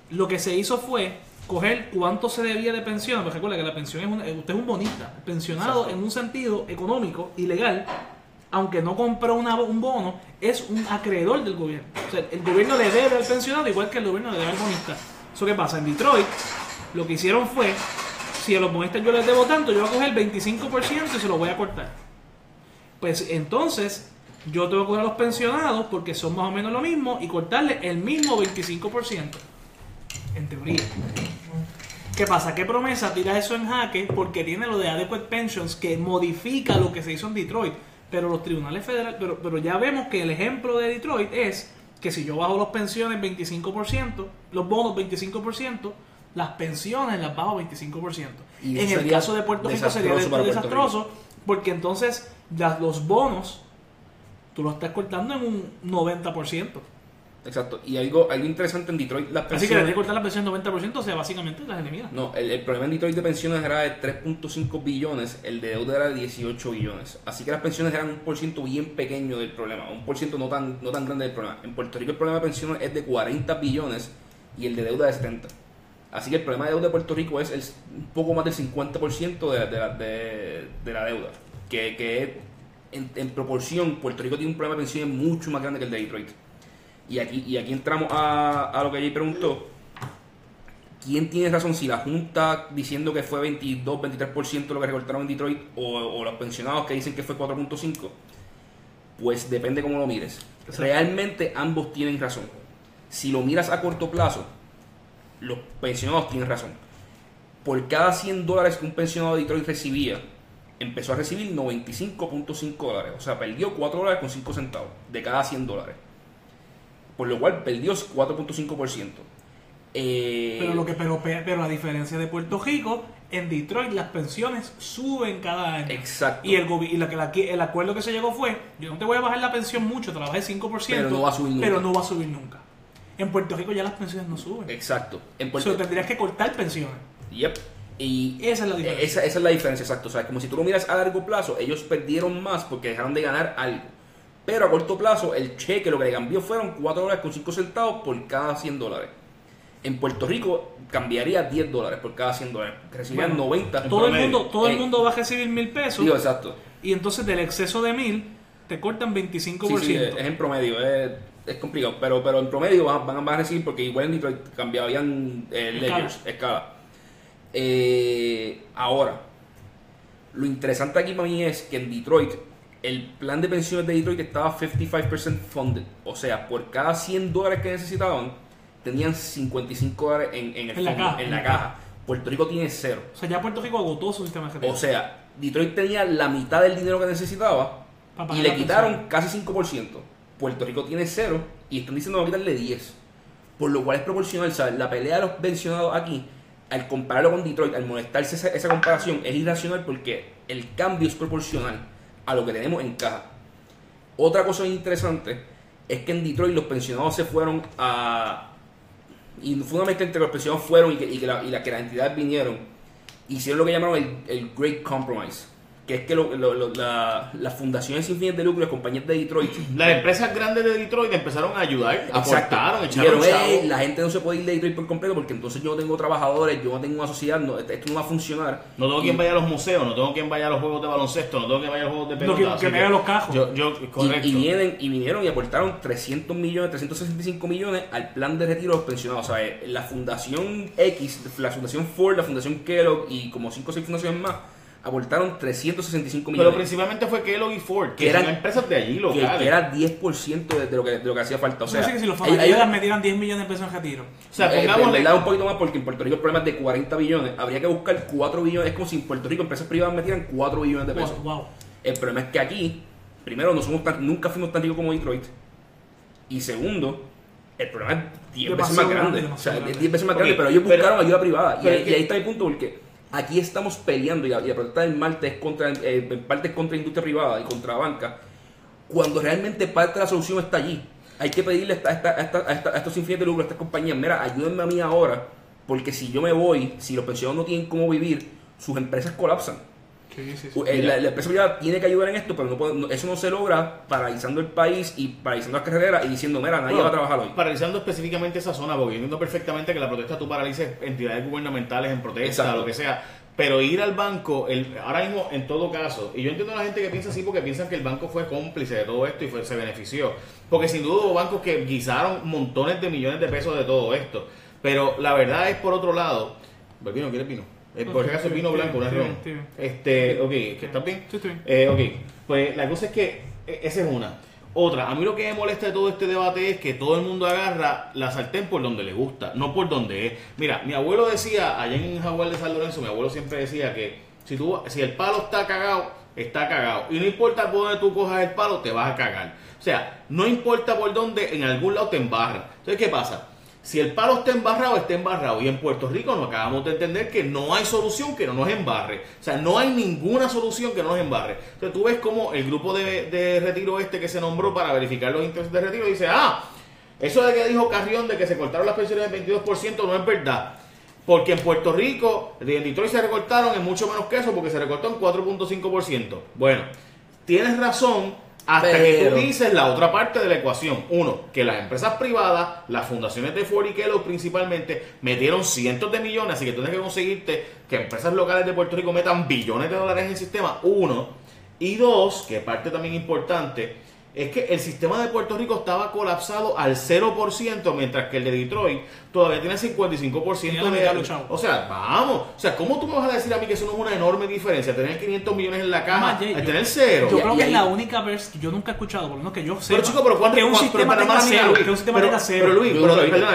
lo que se hizo fue coger cuánto se debía de pensión, porque recuerda que la pensión es un, eh, usted es un bonista, pensionado Exacto. en un sentido económico y legal, aunque no compró una- un bono, es un acreedor del gobierno. O sea, el gobierno le debe al pensionado igual que el gobierno le debe al bonista. ¿Eso qué pasa? En Detroit, lo que hicieron fue, si a los bonistas yo les debo tanto, yo voy a coger el 25% y se lo voy a cortar. Pues entonces, yo tengo que coger a los pensionados porque son más o menos lo mismo y cortarle el mismo 25%. En teoría. ¿Qué pasa? ¿Qué promesa tira eso en jaque? Porque tiene lo de Adequate Pensions que modifica lo que se hizo en Detroit. Pero los tribunales federales, pero, pero ya vemos que el ejemplo de Detroit es que si yo bajo las pensiones 25%, los bonos 25%, las pensiones las bajo 25%. Y en el caso de Puerto Rico sería desastroso porque entonces las- los bonos tú los estás cortando en un 90%. Exacto. Y algo, algo interesante en Detroit, las Así que pensiones... le cortar la pensión 90%, o sea, básicamente las eliminas. No, el, el problema en Detroit de pensiones era de 3.5 billones, el de deuda era de 18 billones. Así que las pensiones eran un por ciento bien pequeño del problema, un por ciento no tan, no tan grande del problema. En Puerto Rico el problema de pensiones es de 40 billones y el de deuda de 70. Así que el problema de deuda de Puerto Rico es el, un poco más del 50% de, de, la, de, de la deuda. Que, que en proporción, Puerto Rico tiene un problema de pensiones mucho más grande que el de Detroit. Y aquí, y aquí entramos a, a lo que Jay preguntó. ¿Quién tiene razón? Si la Junta diciendo que fue 22, 23% lo que recortaron en Detroit o, o los pensionados que dicen que fue 4.5%, pues depende cómo lo mires. Realmente ambos tienen razón. Si lo miras a corto plazo, los pensionados tienen razón. Por cada 100 dólares que un pensionado de Detroit recibía, empezó a recibir 95.5 dólares. O sea, perdió 4 dólares con 5 centavos de cada 100 dólares. Por lo cual perdió 4.5%. Eh, Pero, lo que, pero, pero a diferencia de Puerto Rico, en Detroit las pensiones suben cada año. Exacto. Y el, y la la- el acuerdo que se llegó fue, yo no te voy a bajar la pensión mucho, te la bajé 5%, Pero no va a subir nunca. pero no va a subir nunca. En Puerto Rico ya las pensiones no suben. Exacto. En O Puerto sea, tendrías que cortar pensiones. Yep. Y Esa es la diferencia. Esa, esa es la diferencia, exacto. O sea, como si tú lo miras a largo plazo, ellos perdieron más porque dejaron de ganar algo. Pero a corto plazo, el cheque lo que le cambió fueron 4 dólares con 5 centavos por cada 100 dólares. En Puerto Rico cambiaría 10 dólares por cada 100 dólares. Recibirían Bueno, 90. Todo el, mundo, todo el Eh, mundo va a recibir mil pesos Digo, exacto. y entonces del exceso de mil te cortan 25%. Sí, sí, es en promedio, es, es complicado, pero, pero en promedio van, van a recibir porque igual en Detroit cambiarían eh, escala. Eh, ahora, lo interesante aquí para mí es que en Detroit, el plan de pensiones de Detroit estaba 55% funded, o sea, por cada 100 dólares que necesitaban, tenían 55 dólares en, en el En la fondo, caja, en la caja. Puerto Rico tiene cero. O sea, ya Puerto Rico agotó su sistema de. O sea, Detroit tenía la mitad del dinero que necesitaba y le quitaron casi 5%. Puerto Rico tiene cero y están diciendo que van a quitarle 10. Por lo cual es proporcional, ¿sabes? La pelea de los pensionados aquí, al compararlo con Detroit, al molestarse esa, esa comparación, es irracional porque el cambio es proporcional a lo que tenemos en caja. Otra cosa interesante es que en Detroit los pensionados se fueron a... Y fue una mezcla entre los pensionados fueron y que, y que la, y la- que las entidades vinieron. Hicieron lo que llamaron el Great Compromise. Que es que lo- lo- lo- la- las fundaciones sin fines de lucro, las compañías de Detroit, Las empresas grandes de Detroit empezaron a ayudar, aportaron, echaron "Ey, chavo. la gente no se puede ir de Detroit por completo porque entonces yo no tengo trabajadores, yo no tengo una sociedad, no, esto no va a funcionar. No tengo Y- quien vaya a los museos, no tengo quien vaya a los juegos de baloncesto, no tengo quien vaya a los juegos de pelota. que- que me haga los cajos. Yo, yo, Y, correcto. y vienen, y vinieron y aportaron 300 millones, 365 millones al plan de retiro de los pensionados. O sea, eh, la Fundación X, la Fundación Ford, la Fundación Kellogg y como 5 o 6 fundaciones más aportaron 365 Pero millones. principalmente fue Kellogg y Ford, que Que eran empresas de allí que, locales. que era 10% de, de lo que, de lo que hacía falta. O sea, Así que si los un- metieran 10 millones de pesos en retiro. o sea, Eh, pongámosle... en verdad un poquito más porque en Puerto Rico el problema es de 40 billones. Habría que buscar 4 billones. Es como si en Puerto Rico empresas privadas metieran 4 billones de pesos. Wow, wow. El problema es que aquí, primero, no somos tan- nunca fuimos tan ricos como Detroit. Y segundo, el problema es 10 veces más grande. grande, o sea, demasiado 10 veces más grande, pero ellos pero- buscaron ayuda privada. Y pero ahí, es y ahí que- está el punto porque aquí estamos peleando y la, y la protesta del martes es contra, eh, en parte contra industria privada y contra la banca, cuando realmente parte de la solución está allí. Hay que pedirle a, esta- a estos de lucro, a estas compañías, mira, ayúdenme a mí ahora, porque si yo me voy, si los pensionados no tienen cómo vivir, sus empresas colapsan. Sí, sí, sí. U- eh, La, la empresa privada tiene que ayudar en esto, pero no puede- no- eso no se logra paralizando el país y paralizando las carreteras y diciendo, mira, nadie Bueno, va a trabajar hoy. Paralizando específicamente esa zona, porque yo entiendo perfectamente que la protesta tú paralices entidades gubernamentales en protesta, Exacto. lo que sea. Pero ir al banco, el, ahora mismo, en todo caso, y yo entiendo a la gente que piensa así porque piensan que el banco fue cómplice de todo esto y fue, se benefició. Porque sin duda hubo bancos que guisaron montones de millones de pesos de todo esto. Pero la verdad es, por otro lado, ¿el vino? ¿Quieres vino? Eh, por si acaso el vino blanco, no es ron. Este, ok, ¿que estás bien? Sí, estoy bien. Eh, ok, pues la cosa es que eh, esa es una. Otra, a mí lo que me molesta de todo este debate es que todo el mundo agarra la sartén por donde le gusta, no por donde es. Mira, mi abuelo decía, allá en Jaguar de San Lorenzo, mi abuelo siempre decía que si, tú, si el palo está cagado, está cagado. Y no importa por dónde tú cojas el palo, te vas a cagar. O sea, no importa por dónde, en algún lado te embarra. Entonces, ¿qué pasa? Si el palo está embarrado, está embarrado. Y en Puerto Rico nos acabamos de entender que no hay solución que no nos embarre. O sea, no hay ninguna solución que no nos embarre. Entonces tú ves como el grupo de, de retiro este que se nombró para verificar los intereses de retiro dice, ah, eso de que dijo Carrión de que se cortaron las pensiones del 22% no es verdad. Porque en Puerto Rico, en Detroit se recortaron en mucho menos que eso porque se recortó en 4.5%. Bueno, tienes razón hasta que tú dices la otra parte de la ecuación. Uno, que las empresas privadas, las fundaciones de Ford y Kellogg principalmente, metieron cientos de millones, así que tienes que conseguirte que empresas locales de Puerto Rico metan billones de dólares en el sistema. Uno. Y dos, que parte también importante, es que el sistema de Puerto Rico estaba colapsado al 0%, mientras que el de Detroit todavía tiene 55% Tenía la de... O sea, vamos. O sea, ¿cómo tú me vas a decir a mí que eso no es una enorme diferencia? Tener 500 millones en la caja, Más, Jay, al yo- tener cero. Yo creo que es la única vez que yo nunca he escuchado, por lo menos que yo sé. Pero chico, pero ¿cuánto que un sistema pero, tenga cero, Luis, que un sistema pero- tenga cero. Pero Luis, pero,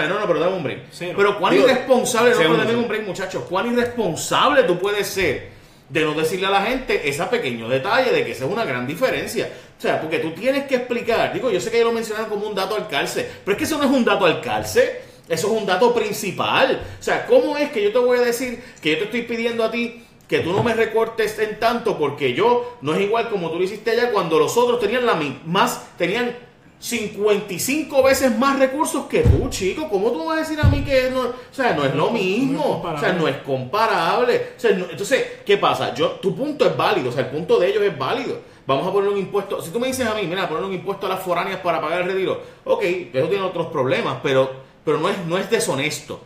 no, no, pero dame un break. Cero. Pero cuán Digo, irresponsable, no, pero segundo. dame un break, muchachos, cuán irresponsable tú puedes ser de no decirle a la gente ese pequeño detalle de que esa es una gran diferencia. O sea, porque tú tienes que explicar, digo, yo sé que ellos lo mencionaron como un dato al calce, pero es que eso no es un dato al calce, eso es un dato principal. O sea, ¿cómo es que yo te voy a decir que yo te estoy pidiendo a ti que tú no me recortes en tanto porque yo no es igual como tú lo hiciste allá cuando los otros tenían la más tenían 55 veces más recursos que tú, chico. ¿Cómo tú me vas a decir a mí que no, o sea, no es lo mismo? No es o sea, no es comparable. O sea, no- entonces, ¿qué pasa? Yo, tu punto es válido, o sea, el punto de ellos es válido. Vamos a poner un impuesto. Si tú me dices a mí, mira, poner un impuesto a las foráneas para pagar el retiro, ok, eso tiene otros problemas, pero, pero no, es, no es deshonesto.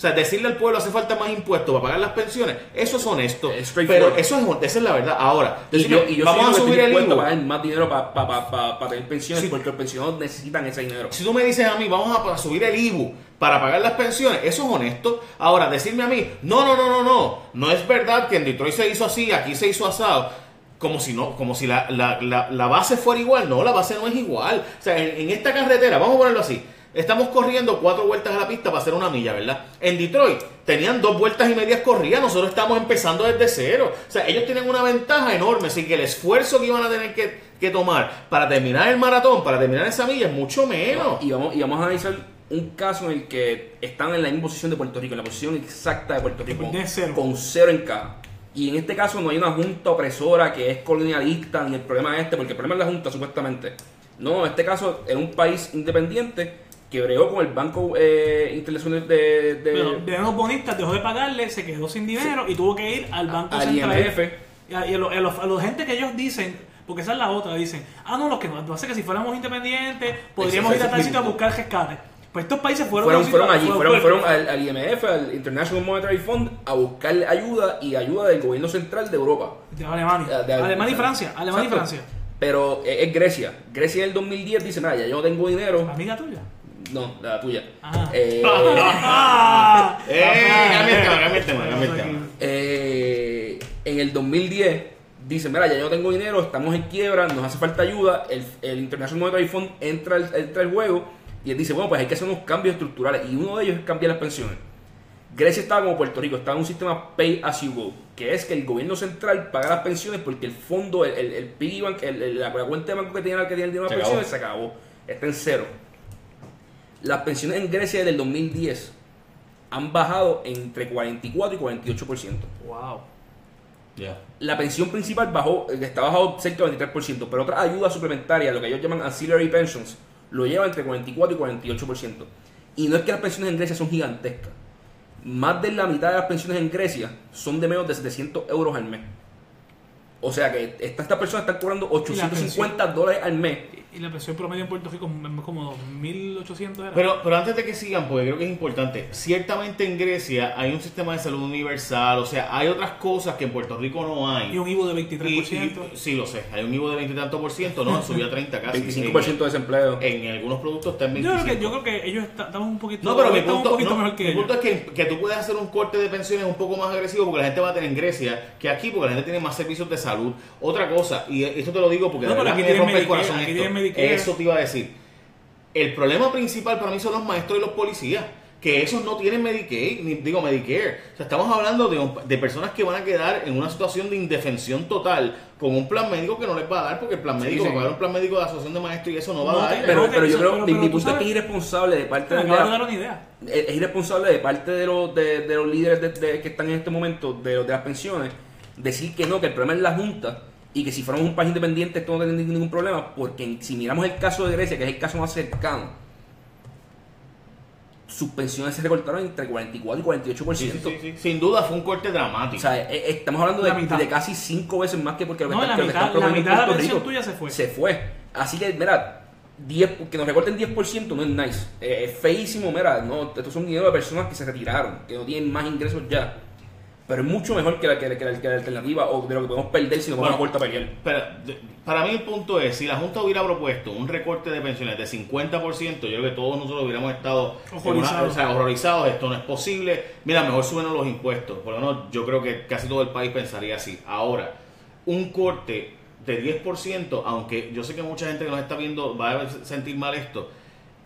O sea, decirle al pueblo hace falta más impuestos para pagar las pensiones, eso es honesto. Es pero eso es, esa es la verdad. Ahora, Y decirle, yo, y yo vamos a subir el IVU. pagar más dinero para tener pensiones Sí. porque los pensionados necesitan ese dinero. Si tú me dices a mí, vamos a, subir el IBU para pagar las pensiones, eso es honesto. Ahora, decirme a mí, no, no, no, no, no, no es verdad que en Detroit se hizo así, aquí se hizo asado. Como si no, como si la, la- la- la base fuera igual. No, la base no es igual. O sea, en, en esta carretera, vamos a ponerlo así. Estamos corriendo cuatro vueltas a la pista para hacer una milla, ¿verdad? En Detroit tenían dos vueltas y medias corridas, nosotros estamos empezando desde cero. O sea, ellos tienen una ventaja enorme, así que el esfuerzo que iban a tener que, que tomar para terminar el maratón, para terminar esa milla, es mucho menos. Y vamos, y vamos a analizar un caso en el que están en la misma posición de Puerto Rico, en la posición exacta de Puerto Rico, De cero. con cero en caja. Y en este caso no hay una junta opresora que es colonialista, ni el problema es este, porque el problema es la junta supuestamente. No, en este caso era un país independiente que bregó con el Banco eh, Internacional de... de- Pero de los bonistas dejó de pagarle, se quedó sin dinero y tuvo que ir al Banco al Central. IMF. Y a, y a lo- a los, a los gente que ellos dicen, porque esa es la otra, dicen, ah, no, los que nos hace que si fuéramos independientes podríamos ir a tal sitio a buscar rescate. Pues estos países fueron, fueron, allí, fue- fueron, fue- fueron al, al IMF, al International Monetary Fund, a buscar ayuda y ayuda del gobierno central de Europa. de Alemania. De- de- Alemania y Francia. Alemania y. Francia. Pero es, es Grecia. Grecia en el 2010 dice, mira, ya yo no tengo dinero. Amiga tuya. No, la tuya. Ah. Eh, Ah, Eh, cambia el tema, cambia el tema, cambia el tema. eh, en el 2010 dice, mira, ya yo no tengo dinero, estamos en quiebra, nos hace falta ayuda. El, el International Monetary Fund entra al, entra al juego y él dice, bueno, pues hay que hacer unos cambios estructurales. Y uno de ellos es cambiar las pensiones. Grecia estaba como Puerto Rico, estaba en un sistema pay as you go, que es que el gobierno central paga las pensiones porque el fondo, el, el, el piggy bank, el- el- la, cuenta de banco que tenía, que tenía el dinero de las pensiones se acabó, está en cero. Las pensiones en Grecia desde el 2010 han bajado entre 44 y 48%. Wow. Ya. La pensión principal bajó, eh, está bajado cerca del 23%, pero otras ayudas suplementarias, lo que ellos llaman ancillary pensions, lo lleva entre 44 y 48%. Y no es que las pensiones en Grecia son gigantescas. Más de la mitad de las pensiones en Grecia son de menos de 700 euros al mes. O sea que esta, esta persona está cobrando 850 dólares al mes. Y la pensión promedio en Puerto Rico es como 2.800 era. Pero, pero antes de que sigan, porque creo que es importante, ciertamente en Grecia hay un sistema de salud universal, o sea, hay otras cosas que en Puerto Rico no hay. y un IVO de Y- 23%. y- sí, lo sé, hay un IVO de 20 y tanto por ciento, no, subió a 30 casi. 25% de desempleo. En, en algunos productos está en yo, 25. creo que, yo creo que ellos está- estamos un poquito, No, pero mi punto, un poquito no, mejor que mi ellos. punto es que, que tú puedes hacer un corte de pensiones un poco más agresivo porque la gente va a tener en Grecia que aquí porque la gente tiene más servicios de salud. Otra cosa, y esto te lo digo porque No, de pero verdad aquí me tienen rompe el corazón aquí esto. Medicare. Eso te iba a decir. El problema principal para mí son los maestros y los policías. Que esos no tienen Medicaid, ni digo Medicare. O sea, estamos hablando de, personas que van a quedar en una situación de indefensión total con un plan médico que no les va a dar porque el plan médico sí. va a pagar un plan médico de asociación de maestros y eso no va No, a dar. Pero, pero yo creo, pero- mi, pero mi tú punto es que es irresponsable de parte Me de acabas de la- dar una idea. es es irresponsable de parte de los, de, de los líderes de- de- que están en este momento de las pensiones decir que no, que el problema es la Junta y que si fuéramos un país independiente esto no tendría ningún problema, porque si miramos el caso de Grecia, que es el caso más cercano, sus pensiones se recortaron entre 44 y 48%. Sí, sí, sí, sí. Sin duda fue un corte dramático. O sea, eh, eh, estamos hablando La de, casi cinco veces más que porque lo que No, está- la mitad- están la mitad de la en Puerto pensión Rico tuya se fue. Se fue. Así que, mira, 10, que nos recorten 10% no es nice. Eh, es feísimo, mira, no, estos son dinero de personas que se retiraron, que no tienen más ingresos ya. Pero es mucho mejor que la, que la, que la- que la alternativa o de lo que podemos perder si nos vamos a Bueno, a pelear. Pero de- para mí el punto es, si la Junta hubiera propuesto un recorte de pensiones de 50%, yo creo que todos nosotros hubiéramos estado una- Horrorizados. o sea, horrorizados, esto no es posible. Mira, mejor suben los impuestos. Por lo menos yo creo que casi todo el país pensaría así. Ahora, un corte de 10%, aunque yo sé que mucha gente que nos está viendo va a sentir mal esto,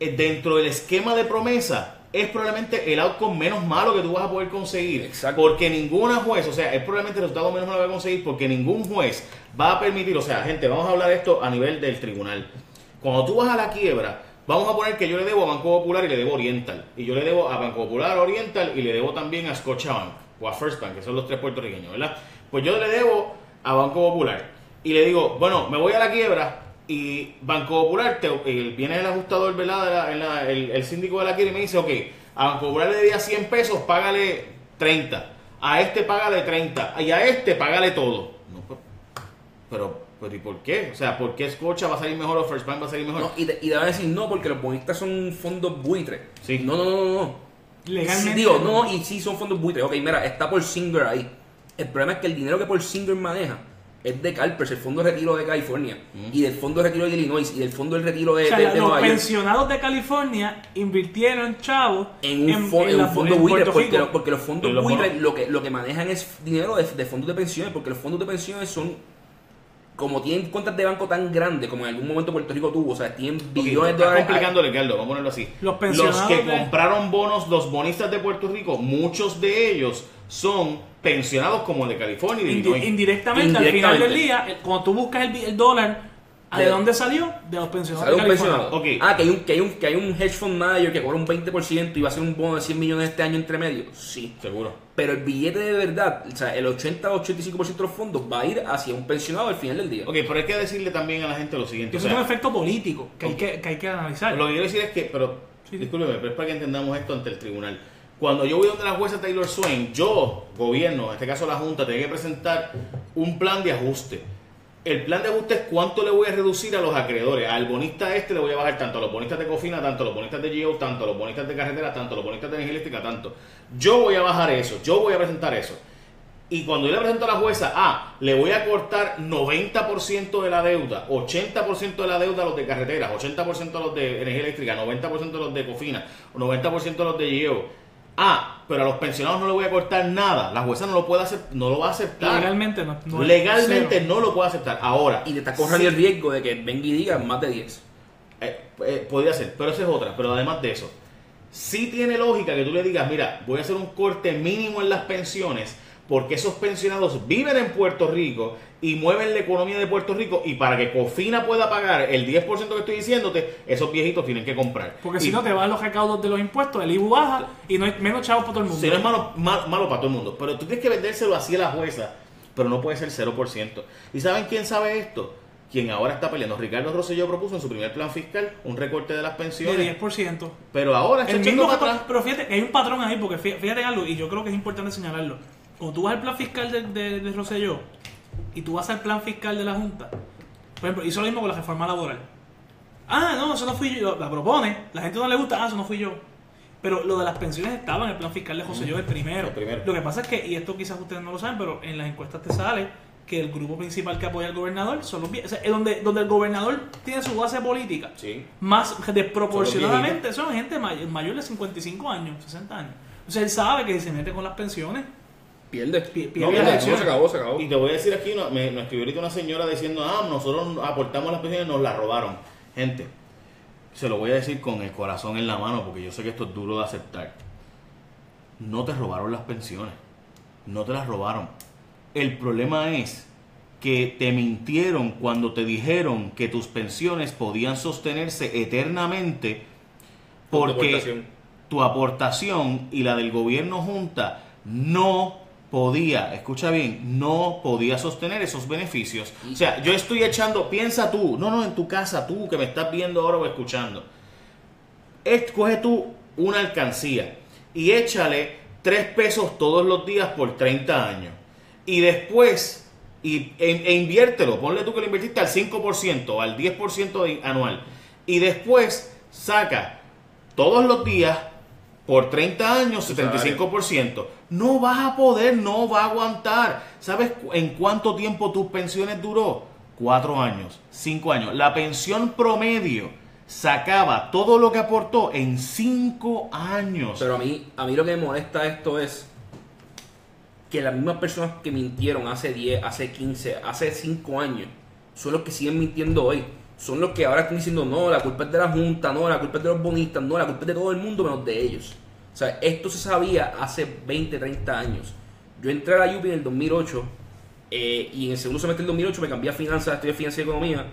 eh, dentro del esquema de promesa es probablemente el outcome menos malo que tú vas a poder conseguir. Exacto. Porque ninguna juez, o sea, es probablemente el resultado menos malo que va a conseguir porque ningún juez va a permitir, o sea, gente, vamos a hablar de esto a nivel del tribunal. Cuando tú vas a la quiebra, vamos a poner que yo le debo a Banco Popular y le debo a Oriental. Y yo le debo a Banco Popular, a Oriental y le debo también a Scotiabank o a First Bank, que son los tres puertorriqueños, ¿verdad? Pues yo le debo a Banco Popular y le digo, bueno, me voy a la quiebra y Banco Popular, te, el- viene el ajustador, ¿verdad? De la- en la- el, el síndico de la quiebra y me dice, ok, a Banco Popular le debía 100 pesos, págale 30. A este págale 30. Y a este págale todo. No, pero, pero ¿y por qué? O sea, ¿por qué Scotia va a salir mejor o First Bank va a salir mejor? No, y, te, y te van a decir no, porque los bonistas son fondos buitres. Sí. No, no, no, no. no. Legalmente. Sí, digo, no, y sí son fondos buitres. Ok, mira, está por Singer ahí. El problema es que el dinero que por Singer maneja es de CalPERS, el fondo de retiro de California, y del fondo de retiro de Illinois, y del fondo de retiro de, O sea, de- los Nueva York. pensionados de California invirtieron chavos En un, fo- en la- un fondo en buitre, porque, lo- porque los fondos En los lo que, lo que manejan es dinero de, de fondos de pensiones, porque los fondos de pensiones son, como tienen cuentas de banco tan grandes como en algún momento Puerto Rico tuvo, o sea, tienen billones de está dólares. Ricardo, vamos a ponerlo así. Los pensionados que de- compraron bonos, los bonistas de Puerto Rico, muchos de ellos son pensionados como el de California y de Indi- Illinois. indirectamente, al final Indirectamente. del día, cuando tú buscas el, dólar, ¿a ¿de De- dónde salió? De los pensionados un pensionado. Ok. Ah, que hay, un, que, hay un, que hay un hedge fund manager que cobra un 20% y va a hacer un bono de 100 millones este año entre medio. Sí. Seguro. Pero el billete de verdad, o sea, el 80-85% de los fondos va a ir hacia un pensionado al final del día. Ok, pero hay que decirle también a la gente lo siguiente. O eso sea, es un efecto político que, hay que, que hay que analizar. Lo que quiero decir es que, pero, Sí, sí. discúlpeme, pero es para que entendamos esto ante el tribunal. Cuando yo voy donde la jueza Taylor Swain, yo, gobierno, en este caso la Junta, tengo que presentar un plan de ajuste. El plan de ajuste es cuánto le voy a reducir a los acreedores. Al bonista este le voy a bajar tanto a los bonistas de cofina, tanto a los bonistas de GEO, tanto a los bonistas de carretera, tanto a los bonistas de energía eléctrica, tanto. Yo voy a bajar eso, yo voy a presentar eso. Y cuando yo le presento a la jueza, ah, le voy a cortar 90% de la deuda, 80% de la deuda a los de carreteras, 80% a los de energía eléctrica, 90% a los de cofina, 90% a los de GEO. Ah, pero a los pensionados no le voy a cortar nada. La jueza no lo puede hacer, no lo va a aceptar. Legalmente no. Legalmente cero. no lo puede aceptar. Ahora, Y te estás corriendo el riesgo de que venga y diga más de 10. eh, eh, podría ser, pero esa es otra. Pero además de eso, sí tiene lógica que tú le digas, mira, voy a hacer un corte mínimo en las pensiones porque esos pensionados viven en Puerto Rico y mueven la economía de Puerto Rico y para que Cofina pueda pagar el 10% que estoy diciéndote, esos viejitos tienen que comprar. Porque Y si no te van los recaudos de los impuestos, el IBU baja y no hay menos chavos para todo el mundo. Si no es malo, mal- malo para todo el mundo, pero tú tienes que vendérselo así a la jueza, pero no puede ser 0%. ¿Y saben quién sabe esto? Quien ahora está peleando. Ricardo Rosselló propuso en su primer plan fiscal un recorte de las de pensiones. 10%. Pero ahora está El mismo, pero fíjate hay un patrón ahí, porque fí- fíjate en algo, y yo creo que es importante señalarlo. Cuando tú vas al plan fiscal de, de, de Rosselló, y tú vas al plan fiscal de la Junta, por ejemplo, hizo lo mismo con la reforma laboral. Ah, no, eso no fui yo, la propone, la gente no le gusta, ah, eso no fui yo. Pero lo de las pensiones estaba en el plan fiscal de José Yo, el primero. El primero. Lo que pasa es que, y esto quizás ustedes no lo saben, pero en las encuestas te sale que el grupo principal que apoya al gobernador son los viejos. O sea, es donde, donde el gobernador tiene su base política, Sí. más desproporcionadamente son, gente may- mayor de 55 años, 60 años. O sea, él sabe que si se mete con las pensiones, Pierde. No, pierde No, se acabó, se acabó. Y te voy a decir aquí, no, me, nos escribió ahorita una señora diciendo, ah, nosotros aportamos las pensiones y nos las robaron. Gente, se lo voy a decir con el corazón en la mano porque yo sé que esto es duro de aceptar. No te robaron las pensiones. No te las robaron. El problema es que te mintieron cuando te dijeron que tus pensiones podían sostenerse eternamente porque aportación. tu aportación y la del gobierno junta no podía, escucha bien, no podía sostener esos beneficios. O sea, yo estoy echando, piensa tú, no, no, en tu casa, tú que me estás viendo ahora o escuchando. Es- Coge tú una alcancía y échale 3 pesos todos los días por 30 años. Y después, y, e, e inviértelo, ponle tú que lo invertiste al 5%, al 10% de- anual. Y después saca todos los días por 30 años, Tu salario. 75%. No vas a poder, no va a aguantar. ¿Sabes en cuánto tiempo tus pensiones duró? Cuatro años, cinco años. La pensión promedio sacaba todo lo que aportó en cinco años. Pero a mí, a mí lo que me molesta esto es que las mismas personas que mintieron hace 10, hace 15, hace 5 años, son los que siguen mintiendo hoy. Son los que ahora están diciendo, no, la culpa es de la Junta, no, la culpa es de los bonistas, no, la culpa es de todo el mundo menos de ellos. O sea, esto se sabía hace 20, 30 años. Yo entré a la UPI en el 2008 eh, y en el segundo semestre del 2008 me cambié a finanzas, estudié finanzas y economía.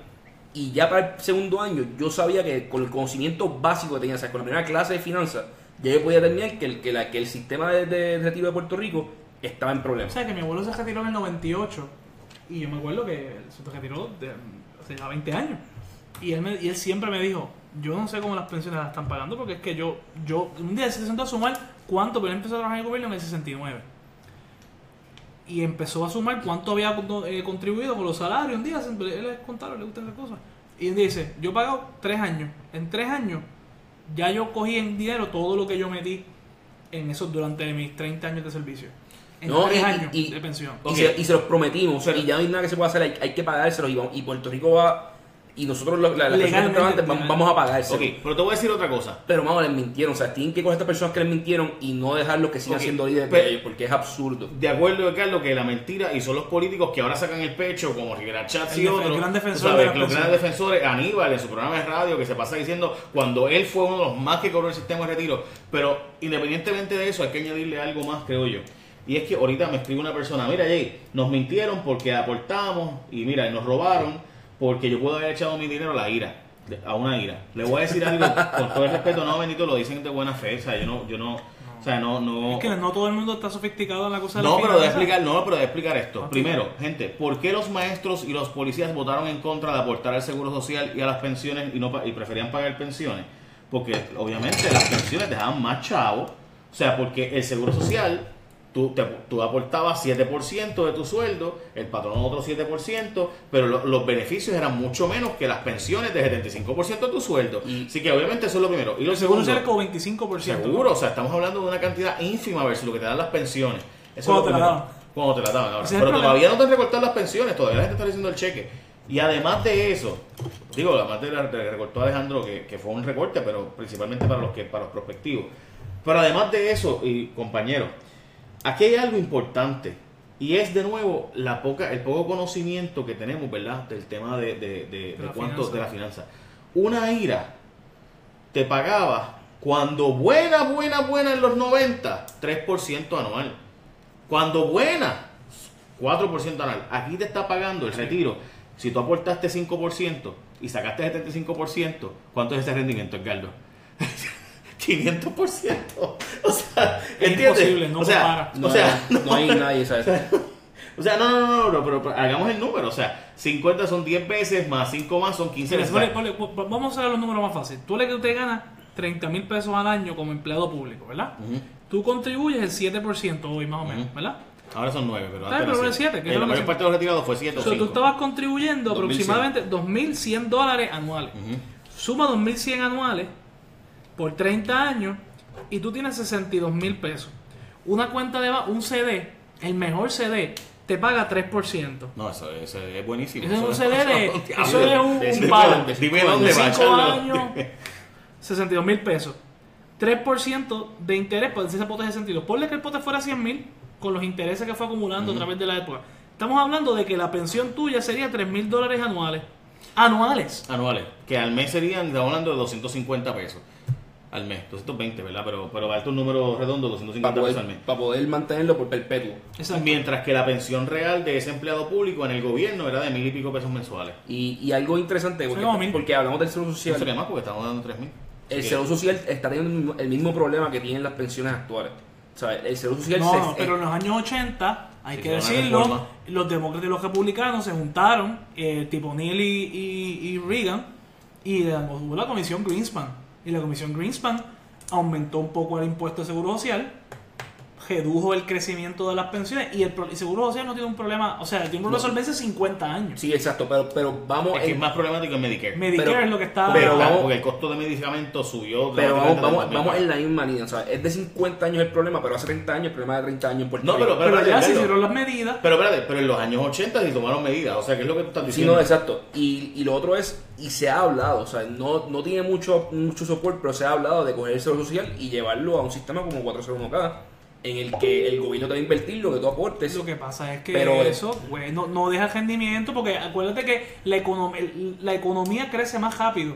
Y ya para el segundo año yo sabía que con el conocimiento básico que tenía, o sea, con la primera clase de finanzas, ya yo podía determinar que el, que la- que el sistema de, de retiro de Puerto Rico estaba en O problemas. sea, que mi abuelo se retiró en el 98 y yo me acuerdo que se retiró hace ya 20 años. Y él, me- y él siempre me dijo, yo no sé cómo las pensiones las están pagando porque es que yo, yo un día se sentó a sumar cuánto, pero él empezó a trabajar en el gobierno en el 69. Y empezó a sumar cuánto había eh, contribuido con los salarios. Un día, siempre- él es contador, le gustan esas cosas. Y él dice, yo he pagado tres años. En tres años ya yo cogí en dinero todo lo que yo metí en eso durante mis 30 años de servicio. En No, tres y- años y- de pensión. Y, se, y se los prometimos, Pero- y ya no hay nada que se pueda hacer, hay, hay que pagárselo. Y, y Puerto Rico va, y nosotros, los- la, las personas Legalmente, trabajantes, vamos, legalmente. vamos a pagárselo. ok, pero te voy a decir otra cosa. Pero vamos, les mintieron. O sea, tienen que coger a estas personas que les mintieron y no dejarlos que sigan Ok, siendo líderes pero- de ellos, porque es absurdo. De acuerdo, Carlos, que la mentira y son los políticos que ahora sacan el pecho, como Rivera Chats y otros. gran defensor sabes, de la los grandes defensores, Aníbal en su programa de radio, que se pasa diciendo cuando él fue uno de los más que cobró el sistema de retiro. Pero independientemente de eso, hay que añadirle algo más, creo yo. Y es que ahorita me escribe una persona, mira Jay, nos mintieron porque aportamos y mira, y nos robaron porque yo puedo haber echado mi dinero a la ira, a una ira. Le voy a decir algo con todo el respeto, no, bendito, lo dicen de buena fe, o sea, yo no, yo no, o sea, no, no. Es que no todo el mundo está sofisticado en la cosa de la No, pero de explicar, no, pero de explicar esto. Primero, gente, ¿por qué los maestros y los policías votaron en contra de aportar al seguro social y a las pensiones y no y preferían pagar pensiones? Porque obviamente las pensiones dejaban más chavo, o sea, porque el seguro social tú, te, tú aportabas 7% de tu sueldo, el patrón otro 7%, pero lo- los beneficios eran mucho menos que las pensiones de 75% de tu sueldo. Y- Así que obviamente eso es lo primero. Y lo segundo, es como 25%. Seguro, o sea, estamos hablando de una cantidad ínfima versus lo que te dan las pensiones. Eso Cuando es lo te la daban. Cuando te la daban ahora. Pero todavía no te han recortado las pensiones, todavía la gente está haciendo el cheque. Y además de eso, digo, además de la de recortó Alejandro, que, que fue un recorte, pero principalmente para los que para los prospectivos. Pero además de eso, y compañeros, aquí hay algo importante. Y es de nuevo la poca, el poco conocimiento que tenemos, ¿verdad? Del tema de, de, de- de la cuánto, finanza. de la finanza. Una ira te pagaba cuando buena, buena, buena en los 90, 3% anual. Cuando buena, 4% anual. Aquí te está pagando el retiro. Si tú aportaste 5% y sacaste 75%, ¿cuánto es ese rendimiento, Edgardo? 500%. O sea, Es imposible, no o sea. No, o sea, no, hay nadie, ¿sabes? o sea, no, no, no, no, pero, pero hagamos el número. O sea, 50 son 10 veces, más 5 más son 15 Mira, veces. vamos a ver los números más fáciles. Tú le que usted gana 30 mil pesos al año como empleado público, ¿verdad? Ujú. Tú contribuyes el 7% hoy más o menos, Ujú. ¿verdad? Ahora son 9, pero Está antes pero era es siete, que es la mayor parte de los retirados fue 7 o O sea, 5. tú estabas contribuyendo 2100. aproximadamente 2.100 dólares anuales. Suma 2.100 anuales por 30 años y tú tienes 62 mil pesos. Una cuenta de un CD, el mejor CD, te paga 3%. No, eso, eso es buenísimo. Ese es un Eso- CD de. eso- Eso es un, palo. dónde- dime De dónde va, 5 Charlo. años, 62 mil pesos. 3% de interés, pues ese pote es 62. Ponle que el pote fuera 100 mil con los intereses que fue acumulando a través de la época. Estamos hablando de que la pensión tuya sería 3 mil dólares anuales. Anuales. Anuales. Que al mes serían, estamos hablando de 250 pesos. Al mes. 220, ¿verdad? Pero, pero darte un número redondo, 250 Para pesos al mes. para poder mantenerlo por perpetuo. Exacto. Mientras que la pensión real de ese empleado público en el gobierno era de mil y pico pesos mensuales. Y, y algo interesante, porque, hablamos del seguro No sería social. más porque estamos dando 3 mil. El seguro social está teniendo el mismo, problema que tienen las pensiones actuales. O sea, el seguro social No, se- no, pero en los años 80, hay que decirlo, los demócratas y los republicanos se juntaron, eh, tipo Neil y, y- y Reagan, y le damos- hubo la comisión Greenspan. Y la comisión Greenspan aumentó un poco el impuesto de seguro social, redujo el crecimiento de las pensiones, y el, seguro social no tiene un problema, o sea, tiene un problema de solvencia 50 años. Sí, exacto, pero, pero vamos... Es que en- es más problemático en Medicare. Medicare pero- es lo que está... Porque, pero vamos- porque el costo de medicamentos subió. Pero vamos, vamos, vamos 2000. en la misma línea, o sea, es de 50 años el problema, pero hace 30 años el problema de 30 años en Puerto No, pero- pero ya se hicieron las medidas. Pero espérate, pero en los años 80 sí tomaron medidas. O sea, ¿qué es lo que tú estás Sí, diciendo? no, exacto. Y, y lo otro es, y se ha hablado, o sea, no, no tiene mucho, mucho soporte, pero se ha hablado de coger el seguro social y llevarlo a un sistema como 401k, en el que el gobierno te va a invertir lo que tú aportes. Lo que pasa es que Pero- eso güey, no, no deja rendimiento porque acuérdate que la, econom- la economía crece más rápido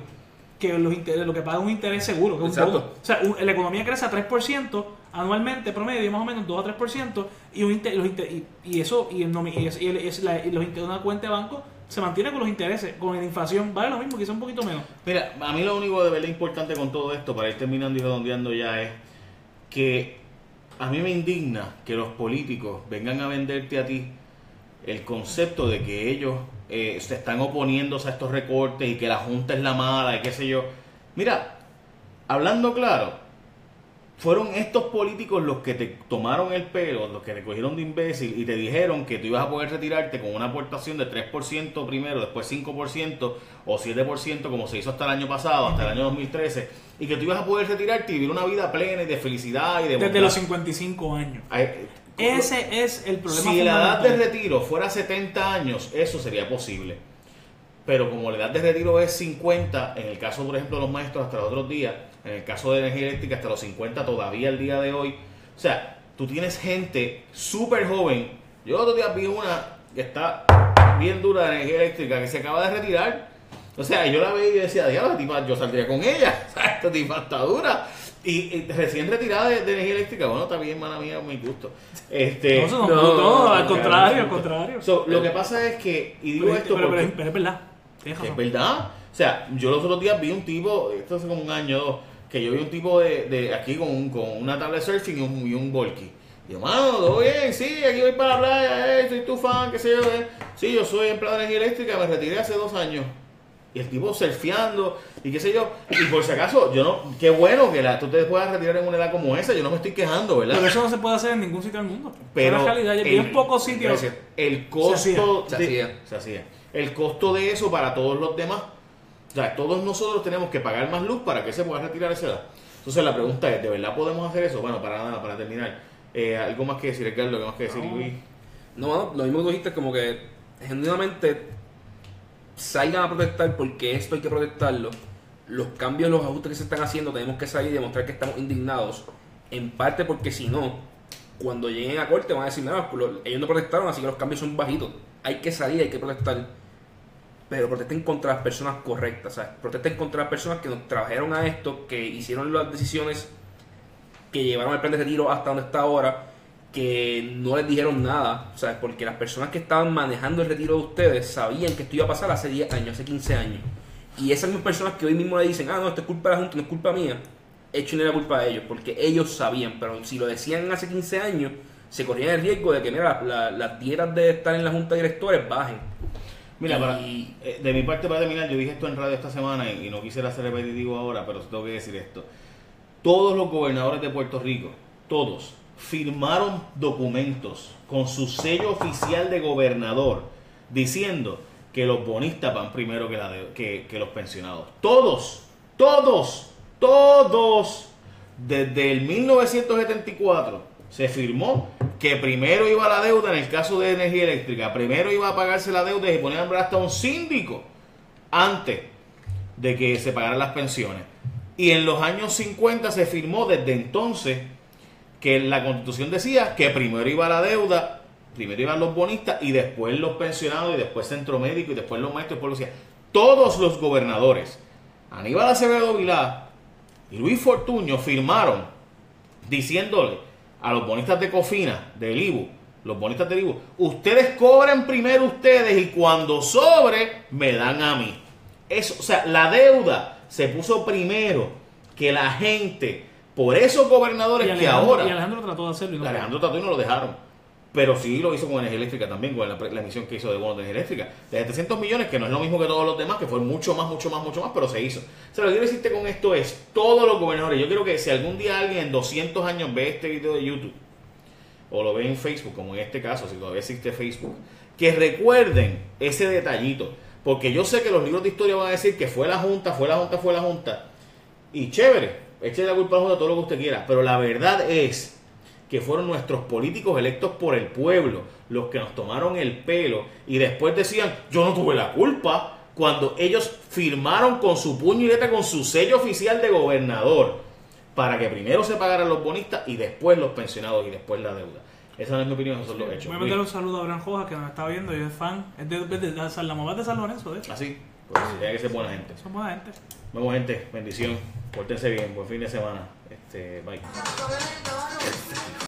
que los intereses, lo que paga un interés seguro. Que un Exacto. bono. O sea, un- la economía crece a 3% anualmente, promedio, más o menos 2 a 3%, y, un inter- los inter- y, y eso, y, el nomi- y, es- y el- es la- y los inter- una cuenta de banco se mantiene con los intereses, con la inflación, vale lo mismo, quizá un poquito menos. Mira, a mí lo único de verdad importante con todo esto, para ir terminando y redondeando ya, es que a mí me indigna que los políticos vengan a venderte a ti el concepto de que ellos eh, se están oponiéndose a estos recortes y que la Junta es la mala y qué sé yo. Mira, hablando claro, fueron estos políticos los que te tomaron el pelo, los que te cogieron de imbécil y te dijeron que tú ibas a poder retirarte con una aportación de 3% primero, después 5% o 7% como se hizo hasta el año pasado, hasta el año 2013, y que tú ibas a poder retirarte y vivir una vida plena y de felicidad y de Desde los 55 años. Ay, Ese es el problema si la edad de retiro fuera 70 años, eso sería posible. Pero como la edad de retiro es 50, en el caso, por ejemplo, de los maestros hasta los otros días, en el caso de energía eléctrica hasta los 50 todavía el día de hoy, o sea, tú tienes gente súper joven. Yo otro día vi una que está bien dura de energía eléctrica que se acaba de retirar. O sea, yo la veía y decía, diablo, yo saldría con ella. O sea, esta tipa está dura. Y, y recién retirada de, de energía eléctrica, bueno, está bien, mala mía, muy gusto. Este, No, eso no, No, no, no, al contrario, al contrario. So, lo que pasa es que, y digo pero, esto pero- porque pero- pero es verdad. Es verdad. O sea, yo los otros días vi un tipo, esto hace como un año o dos, que yo vi un tipo de, de aquí con, un- con una tabla de surfing y un, y un volky. Y yo, mano, todo bien, sí, aquí voy para la playa, eh, soy tu fan, qué sé yo. eh. Sí, yo soy empleado de energía eléctrica, me retiré hace dos años. Y el tipo surfeando y qué sé yo. Y por si acaso, yo no, qué bueno que la, tú te puedas retirar en una edad como esa, yo no me estoy quejando, ¿verdad? Pero eso no se puede hacer en ningún sitio del mundo. Pero en el- bien pocos sitios. El costo Se de- hacía. se hacía. El costo de eso para todos los demás. O sea, todos nosotros tenemos que pagar más luz para que se pueda retirar esa edad. Entonces la pregunta es, ¿de verdad podemos hacer eso? Bueno, para nada, para terminar. Eh, algo más que decir, Edgardo, algo más que decir, No. Luis. No, no, lo mismo que tú dijiste, como que genuinamente salgan a protestar porque esto hay que protestarlo. Los cambios, los ajustes que se están haciendo, tenemos que salir y demostrar que estamos indignados. En parte porque si no, cuando lleguen a corte van a decir, nada, ellos no protestaron, así que los cambios son bajitos. Hay que salir, hay que protestar. Pero protesten contra las personas correctas, ¿sabes? Protesten contra las personas que nos trajeron a esto, que hicieron las decisiones que llevaron el plan de retiro hasta donde está ahora, que no les dijeron nada, ¿sabes? Porque las personas que estaban manejando el retiro de ustedes sabían que esto iba a pasar hace 10 años, hace 15 años. Y esas mismas personas que hoy mismo le dicen, ah, no, esto es culpa de la Junta, no es culpa mía, hecho la culpa de ellos, porque ellos sabían, pero si lo decían hace 15 años, se corrían el riesgo de que, mira, la- las dietas de estar en la Junta de Directores bajen. Mira, para, eh, de mi parte para terminar, yo dije esto en radio esta semana y, y no quisiera ser repetitivo ahora, pero tengo que decir esto. Todos los gobernadores de Puerto Rico, todos, firmaron documentos con su sello oficial de gobernador diciendo que los bonistas van primero que, la de- que, que los pensionados. Todos, todos, todos, desde el 1974 se firmó que primero iba la deuda en el caso de energía eléctrica, primero iba a pagarse la deuda y ponían hasta un síndico antes de que se pagaran las pensiones. Y en los años 50 se firmó desde entonces que la constitución decía que primero iba la deuda, primero iban los bonistas y después los pensionados y después centro médico y después los maestros y policías. Todos los gobernadores, Aníbal Acevedo Vilá y Luis Fortuño firmaron diciéndole a los bonistas de Cofina, del IBU, los bonistas del IBU, ustedes cobren primero ustedes y cuando sobre me dan a mí. Eso, o sea, la deuda se puso primero que la gente. Por esos gobernadores Y que ahora... y Alejandro trató de hacerlo. y no Alejandro Tatuí no lo dejaron. Pero sí lo hizo con energía eléctrica también, con la, emisión que hizo de bonos de energía eléctrica. De 700 millones, que no es lo mismo que todos los demás, que fue mucho más, mucho más, mucho más, pero se hizo. O sea, lo que quiero decirte con esto es, todos los gobernadores, yo quiero que si algún día alguien en 200 años ve este video de YouTube, o lo ve en Facebook, como en este caso, si todavía existe Facebook, que recuerden ese detallito. Porque yo sé que los libros de historia van a decir que fue la Junta, fue la Junta, fue la Junta. Y chévere, eche la culpa a la Junta todo lo que usted quiera. Pero la verdad es que fueron nuestros políticos electos por el pueblo los que nos tomaron el pelo y después decían, yo no tuve la culpa, cuando ellos firmaron con su puño y letra, con su sello oficial de gobernador, para que primero se pagaran los bonistas y después los pensionados y después la deuda. Esa no es mi opinión, esos son los hechos. Voy a mandar un saludo a Abraham Rojas que nos está viendo y es fan. Es de, de, de- de San- la mamá de San Lorenzo, de hecho. Así, pues tiene que ser buena gente. Son buena gente. Bueno, gente, bendición. Pórtense bien, buen fin de semana. Este, bye.